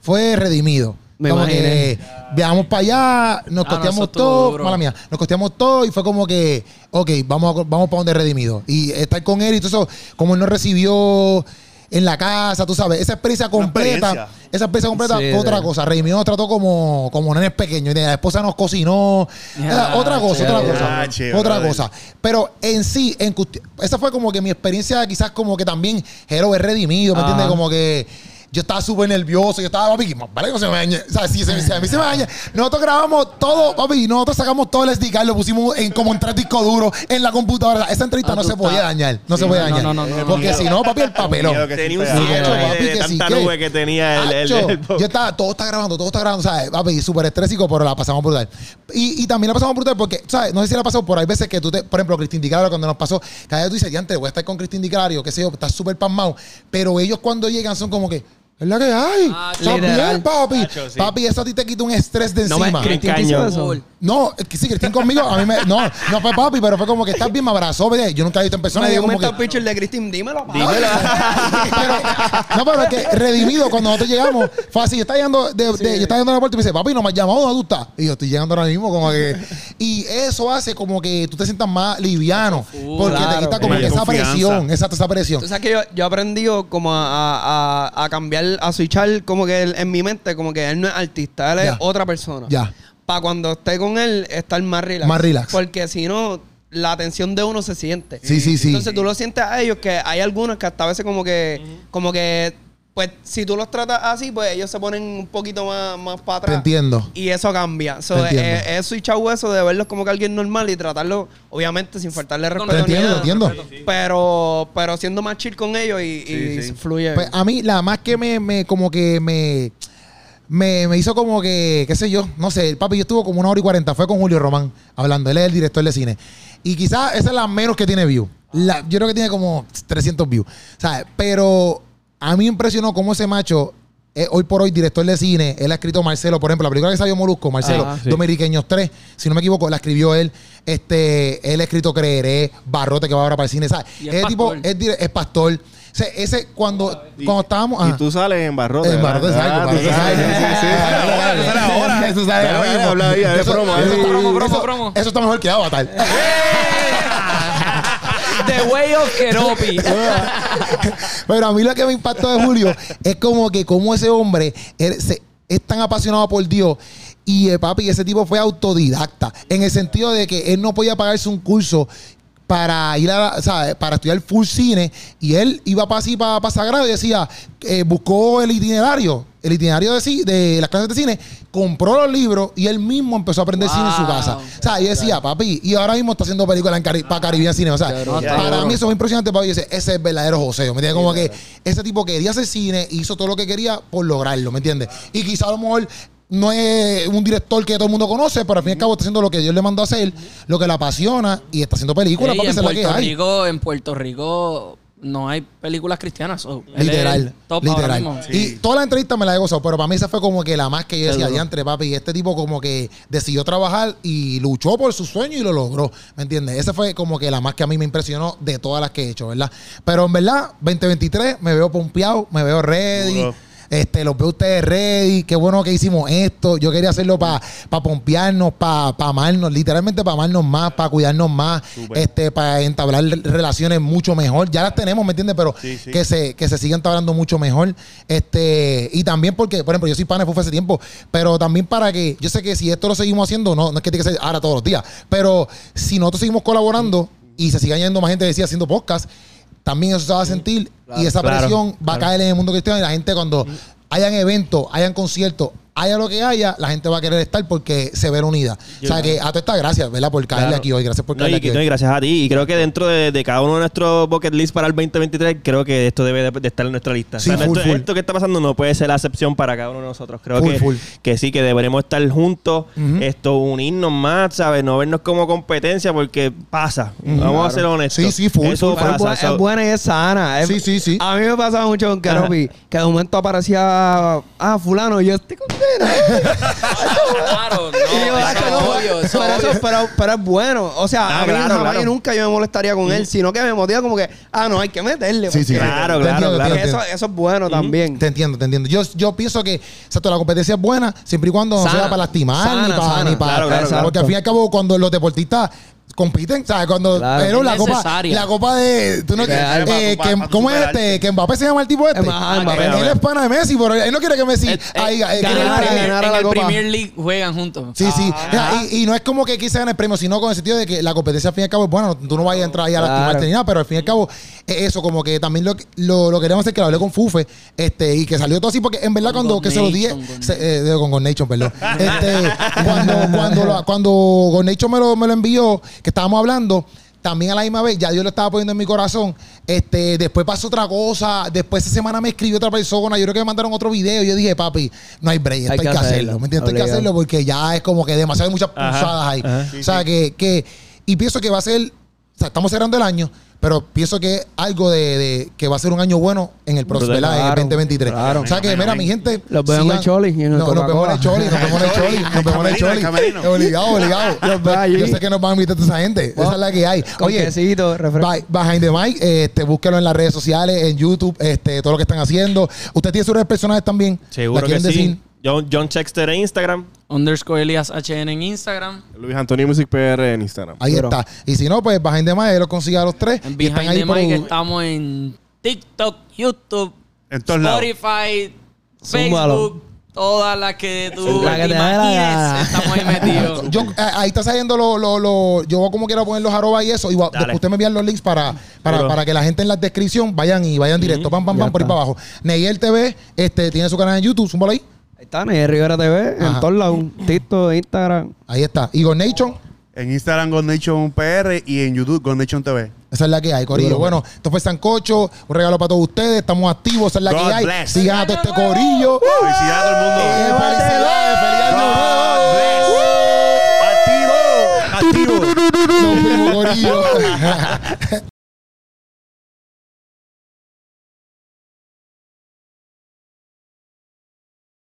fue Redimido. Me como imaginé. que viajamos para allá, nos Ah, costeamos todo, mala mía, nos costeamos todo y fue como que, ok, vamos, a- vamos para donde Redimido. Y estar con él y todo eso, como él nos recibió en la casa, tú sabes, esa experiencia completa, experiencia. esa experiencia completa Sí, fue otra cosa. Redimido nos trató como, como nenes pequeños. y La esposa nos cocinó. Otra cosa, otra cosa. Chévere, otra cosa. Pero en sí, en esa fue como que mi experiencia, quizás como que también Jero es redimido, ¿me entiendes? Como que yo estaba súper nervioso, yo estaba, papi, más vale que no se me dañe. O sea, si, se- si a mí se me daña, nosotros grabamos todo, papi, nosotros sacamos todo el SD card, lo pusimos en, como en tres discos duros en la computadora. Esa entrevista Ah, no se podía estás- dañar, no Sí, se podía no, dañar. no, no, no, Porque si no, papi, el papelón. Tenía un de, papi, que sí, tanta ¿qué? nube que tenía el, el, yo estaba, todo está grabando, todo está grabando, ¿sabes? Papi, súper estrésico, pero la pasamos brutal. Y, y también la pasamos brutal porque, ¿sabes? No sé si la pasó, pero hay veces que tú te, por ejemplo, Cristín Diclario, cuando nos pasó, cada vez tú dices, diante, voy a estar con Cristín Diclario, qué sé yo, estás súper pasmado. Pero ellos cuando llegan son como que, es la que hay. Ah, ¿Estás bien, papi? Hacho, sí. Papi, eso a ti te quita un estrés de No me encima. Cristín te hizo Caño. eso. No, es que sí, Cristín conmigo, a mí me. No, no fue papi, pero fue como que estás bien, me abrazó, ¿verdad? Yo nunca he visto en persona. Me y dio un como que, mental picture de Christine. Dímelo, papi. pero, no, pero es que redimido, cuando nosotros llegamos, fue así, yo estaba llegando, de, de- yo estaba llegando a la puerta y me dice, papi, no me has llamado, ¿dónde tú estás? Y yo estoy llegando ahora mismo, como que. Y eso hace como que tú te sientas más liviano, porque te Claro. quita como que esa confianza. presión, exacto, esa presión. Tú sabes que yo, yo he aprendido como a, a- a- a cambiar, a switchar como que él- en mi mente, como que él no es artista, él Ya. es otra persona. Ya. Para cuando esté con él, estar más relax. Más relax. Porque si no, la atención de uno se siente. Sí, sí, sí. Entonces tú lo sientes a ellos que hay algunos que hasta a veces como que, como que, pues si tú los tratas así, pues ellos se ponen un poquito más, más para Te atrás. entiendo. Y eso cambia. So, Te entiendo. eh, es switchado eso de verlos como que alguien normal y tratarlo, obviamente, sin faltarle respeto. Te ni entiendo, nada. te entiendo. Pero, pero siendo más chill con ellos y, y sí. fluye. Pues a mí, la más que me, me como que me, me, me hizo como que, qué sé yo, no sé, el papi, yo estuvo como una hora y cuarenta, fue con Julio Román, hablando, él es el director de cine. Y quizás esa es la menos que tiene view. La- yo creo que tiene como 300 views, ¿sabes? Pero a mí me impresionó cómo ese macho, es hoy por hoy director de cine, él ha escrito Marcelo, por ejemplo, la película que salió Molusco, Marcelo, Ah, sí. Dominiqueños 3, si no me equivoco, la escribió él, este, él ha escrito Creeré, Barrote que va ahora para el cine, ¿sabes? Y es Ese tipo pastor. es, dire- es pastor. O sea, ese, cuando, Y- cuando estábamos. Y tú sales en barrote. En Barrote ¿verdad? salgo, Ah, Barrote tú salgo. sales. Sí, sí, sí. Dale, dale, dale. Eso sale ahora Eso- está mejor que Avatar. The Way of Keropi. Pero a mí lo que me impactó de Julio es como que como ese hombre él se- es tan apasionado por Dios y eh, papi, ese tipo fue autodidacta en el sentido de que él no podía pagarse un curso para ir a, sea, para estudiar full cine y él iba para así para, para Sagrado y decía, eh, buscó el itinerario, el itinerario de, de las clases de cine, compró los libros y él mismo empezó a aprender cine en su casa. O sea, yo decía, papi, y ahora mismo está haciendo películas Cari para Caribbean Cine. O sea, Claro. para mí eso es impresionante, papi. Ese, ese es el verdadero José. ¿Me entiendes? Como que ese tipo quería hacer cine, hizo todo lo que quería por lograrlo, ¿me entiendes? Y quizá a lo mejor no es un director que todo el mundo conoce, pero al fin y al cabo está haciendo lo que Dios le mandó a hacer, lo que le apasiona y está haciendo películas, papi, en es la que Puerto. Rico, en Puerto Rico no hay películas cristianas. so, Literal, literal. mismo. Y toda la entrevista me la he gozado, pero para mí esa fue como que la más que yo decía, diantre, papi, este tipo como que decidió trabajar y luchó por su sueño y lo logró, ¿me entiendes? Esa fue como que la más que a mí me impresionó de todas las que he hecho, ¿verdad? Pero en verdad, 2023 me veo pompeado, me veo ready. Duro. Este, los veo ustedes ready. Qué bueno que hicimos esto. Yo quería hacerlo para pa pompearnos, para amarnos, literalmente para amarnos más, para cuidarnos más, este, para entablar relaciones mucho mejor. Ya las tenemos, ¿me entiendes? Pero Sí, sí. que se, que se sigan entablando mucho mejor. Este, y también porque, por ejemplo, yo soy pana de hace tiempo, pero también para que, yo sé que si esto lo seguimos haciendo, no, no es que tiene que ser ahora todos los días, pero si nosotros seguimos colaborando y se sigue añadiendo más gente decía haciendo podcast, también eso se va a sentir y esa Claro, presión va a caer en el mundo cristiano y la gente cuando hayan eventos, hayan conciertos, haya lo que haya, la gente va a querer estar porque se ve unida. o sea que a todas estas gracias, ¿verdad? Por caerle Claro. aquí hoy. Gracias por No, caerle y, aquí no, y hoy. gracias a ti. Y creo que dentro de, de cada uno de nuestros bucket list para el 2023, creo que esto debe de, de estar en nuestra lista. Sí, O sea, full, esto, full. esto que está pasando no puede ser la excepción para cada uno de nosotros. Creo Full, que, full. que sí, que deberemos estar juntos, esto, unirnos más, ¿sabes? No vernos como competencia porque pasa. Vamos a ser honestos. Sí, sí, full, Eso es, pasa. bu- so- es buena y es sana. Es- Sí, sí, sí. A mí me pasaba mucho con Keropi, que de momento aparecía, ah, fulano, y yo estoy Claro, no, Y yo, eso "Ah, es que no". obvio, eso pero, es eso- obvio. pero, pero es bueno. O sea, Ah, a mí claro, jamás claro. y nunca yo me molestaría con él, sino que me motiva como que, ah, no, hay que meterle. Sí, sí. Claro, claro, entiendo, claro. Eso, es bueno también. Te entiendo, te entiendo. Yo, yo pienso que exacto, la competencia es buena siempre y cuando no sea para lastimar Sana, ni para. sana. Ni para Claro, claro, claro. Porque al fin y al cabo, cuando los deportistas compiten, ¿sabes? Cuando. Claro. Pero Es la copa, necesaria. la copa de. ¿tú no, Real, eh, para- que- para ¿Cómo es superarte. este? Que Mbappé se llama el tipo este. Ajá, Mbappé. Él es pana de Messi, pero él no quiere que Messi. Eh, eh, ahí, eh, en el ganar, Premier- ganar en la el copa. Premier League juegan juntos. Sí, sí. Ajá. Y, y no es como que aquí se gane el premio, sino con el sentido de que la competencia al fin y al cabo es buena. no- Tú no vayas a entrar ahí a Claro. lastimarte ni nada, pero al fin y al cabo es eso, como que también lo, lo, lo queremos hacer, que lo hablé con Fufe, este, y que salió todo así, porque en verdad Con cuando God que se lo dije, Nation, se- eh, digo, con God Nation, perdón. Este, cuando, cuando, lo- cuando God Nation me lo, me lo envió, que estábamos hablando, también a la misma vez, ya Dios lo estaba poniendo en mi corazón. Este, después pasó otra cosa. Después esa semana me escribió otra persona. Yo creo que me mandaron otro video. Y yo dije, papi, no hay break. Esto hay, Hay que, que hacerlo. hacerlo. ¿Me entiendes? Hay que hacerlo porque ya es como que demasiado hay muchas pulsadas ahí. ajá. o sea, que, que. Y pienso que va a ser. O sea, estamos cerrando el año. Pero pienso que es algo de, de que va a ser un año bueno en el próximo. ¿verdad? En el Claro, 2023. claro. O sea que, mira, mi gente. Los veo en el Choli y en el No, nos vemos en el. Choli, nos vemos en el Choli, nos vemos en el Choli. Obligado, obligado. Yo sé que nos van a invitar toda esa gente. Esa es la que hay. Oye, Behind the Mic, este, búsquelo en las redes sociales, en YouTube, este, todo lo que están haciendo. Usted tiene sus redes personales también. Seguro ¿La que sí. decir? John, John Chexter en Instagram. Underscore Elias HN en Instagram. Luis Antonio Music PR en Instagram. Ahí está. Y si no, pues Behind the Mic, lo consigue a los tres. En y están Behind ahí the por Mic un- estamos en TikTok, YouTube, En todos lados. Spotify. Facebook, todas las que tú La que te la estamos ahí metidos. Yo, eh, ahí está saliendo lo, lo, lo- yo como quiero poner los arrobas y eso y va- Dale. después usted me envían los links para, para, para que la gente en la descripción vayan y vayan directo, pam, pam, pam, por ahí para abajo. Neyel TV, este, tiene su canal en YouTube, zúmbalo ahí. Ahí está, Ney Rivera TV, Ajá. en todos lados. TikTok, Instagram. Ahí está. YGon Nation, En Instagram God Nation PR y en YouTube God Nation TV. esa es la que hay, Corillo. Bueno, esto fue Sancocho, un regalo para todos ustedes, estamos activos, esa es la God que hay. bless. Sigan a todo este Corillo. Felicidades a todo el Eh, mundo. felicidades, feliz año nuevo. God bless. Activo. Activo. Nos Corillo.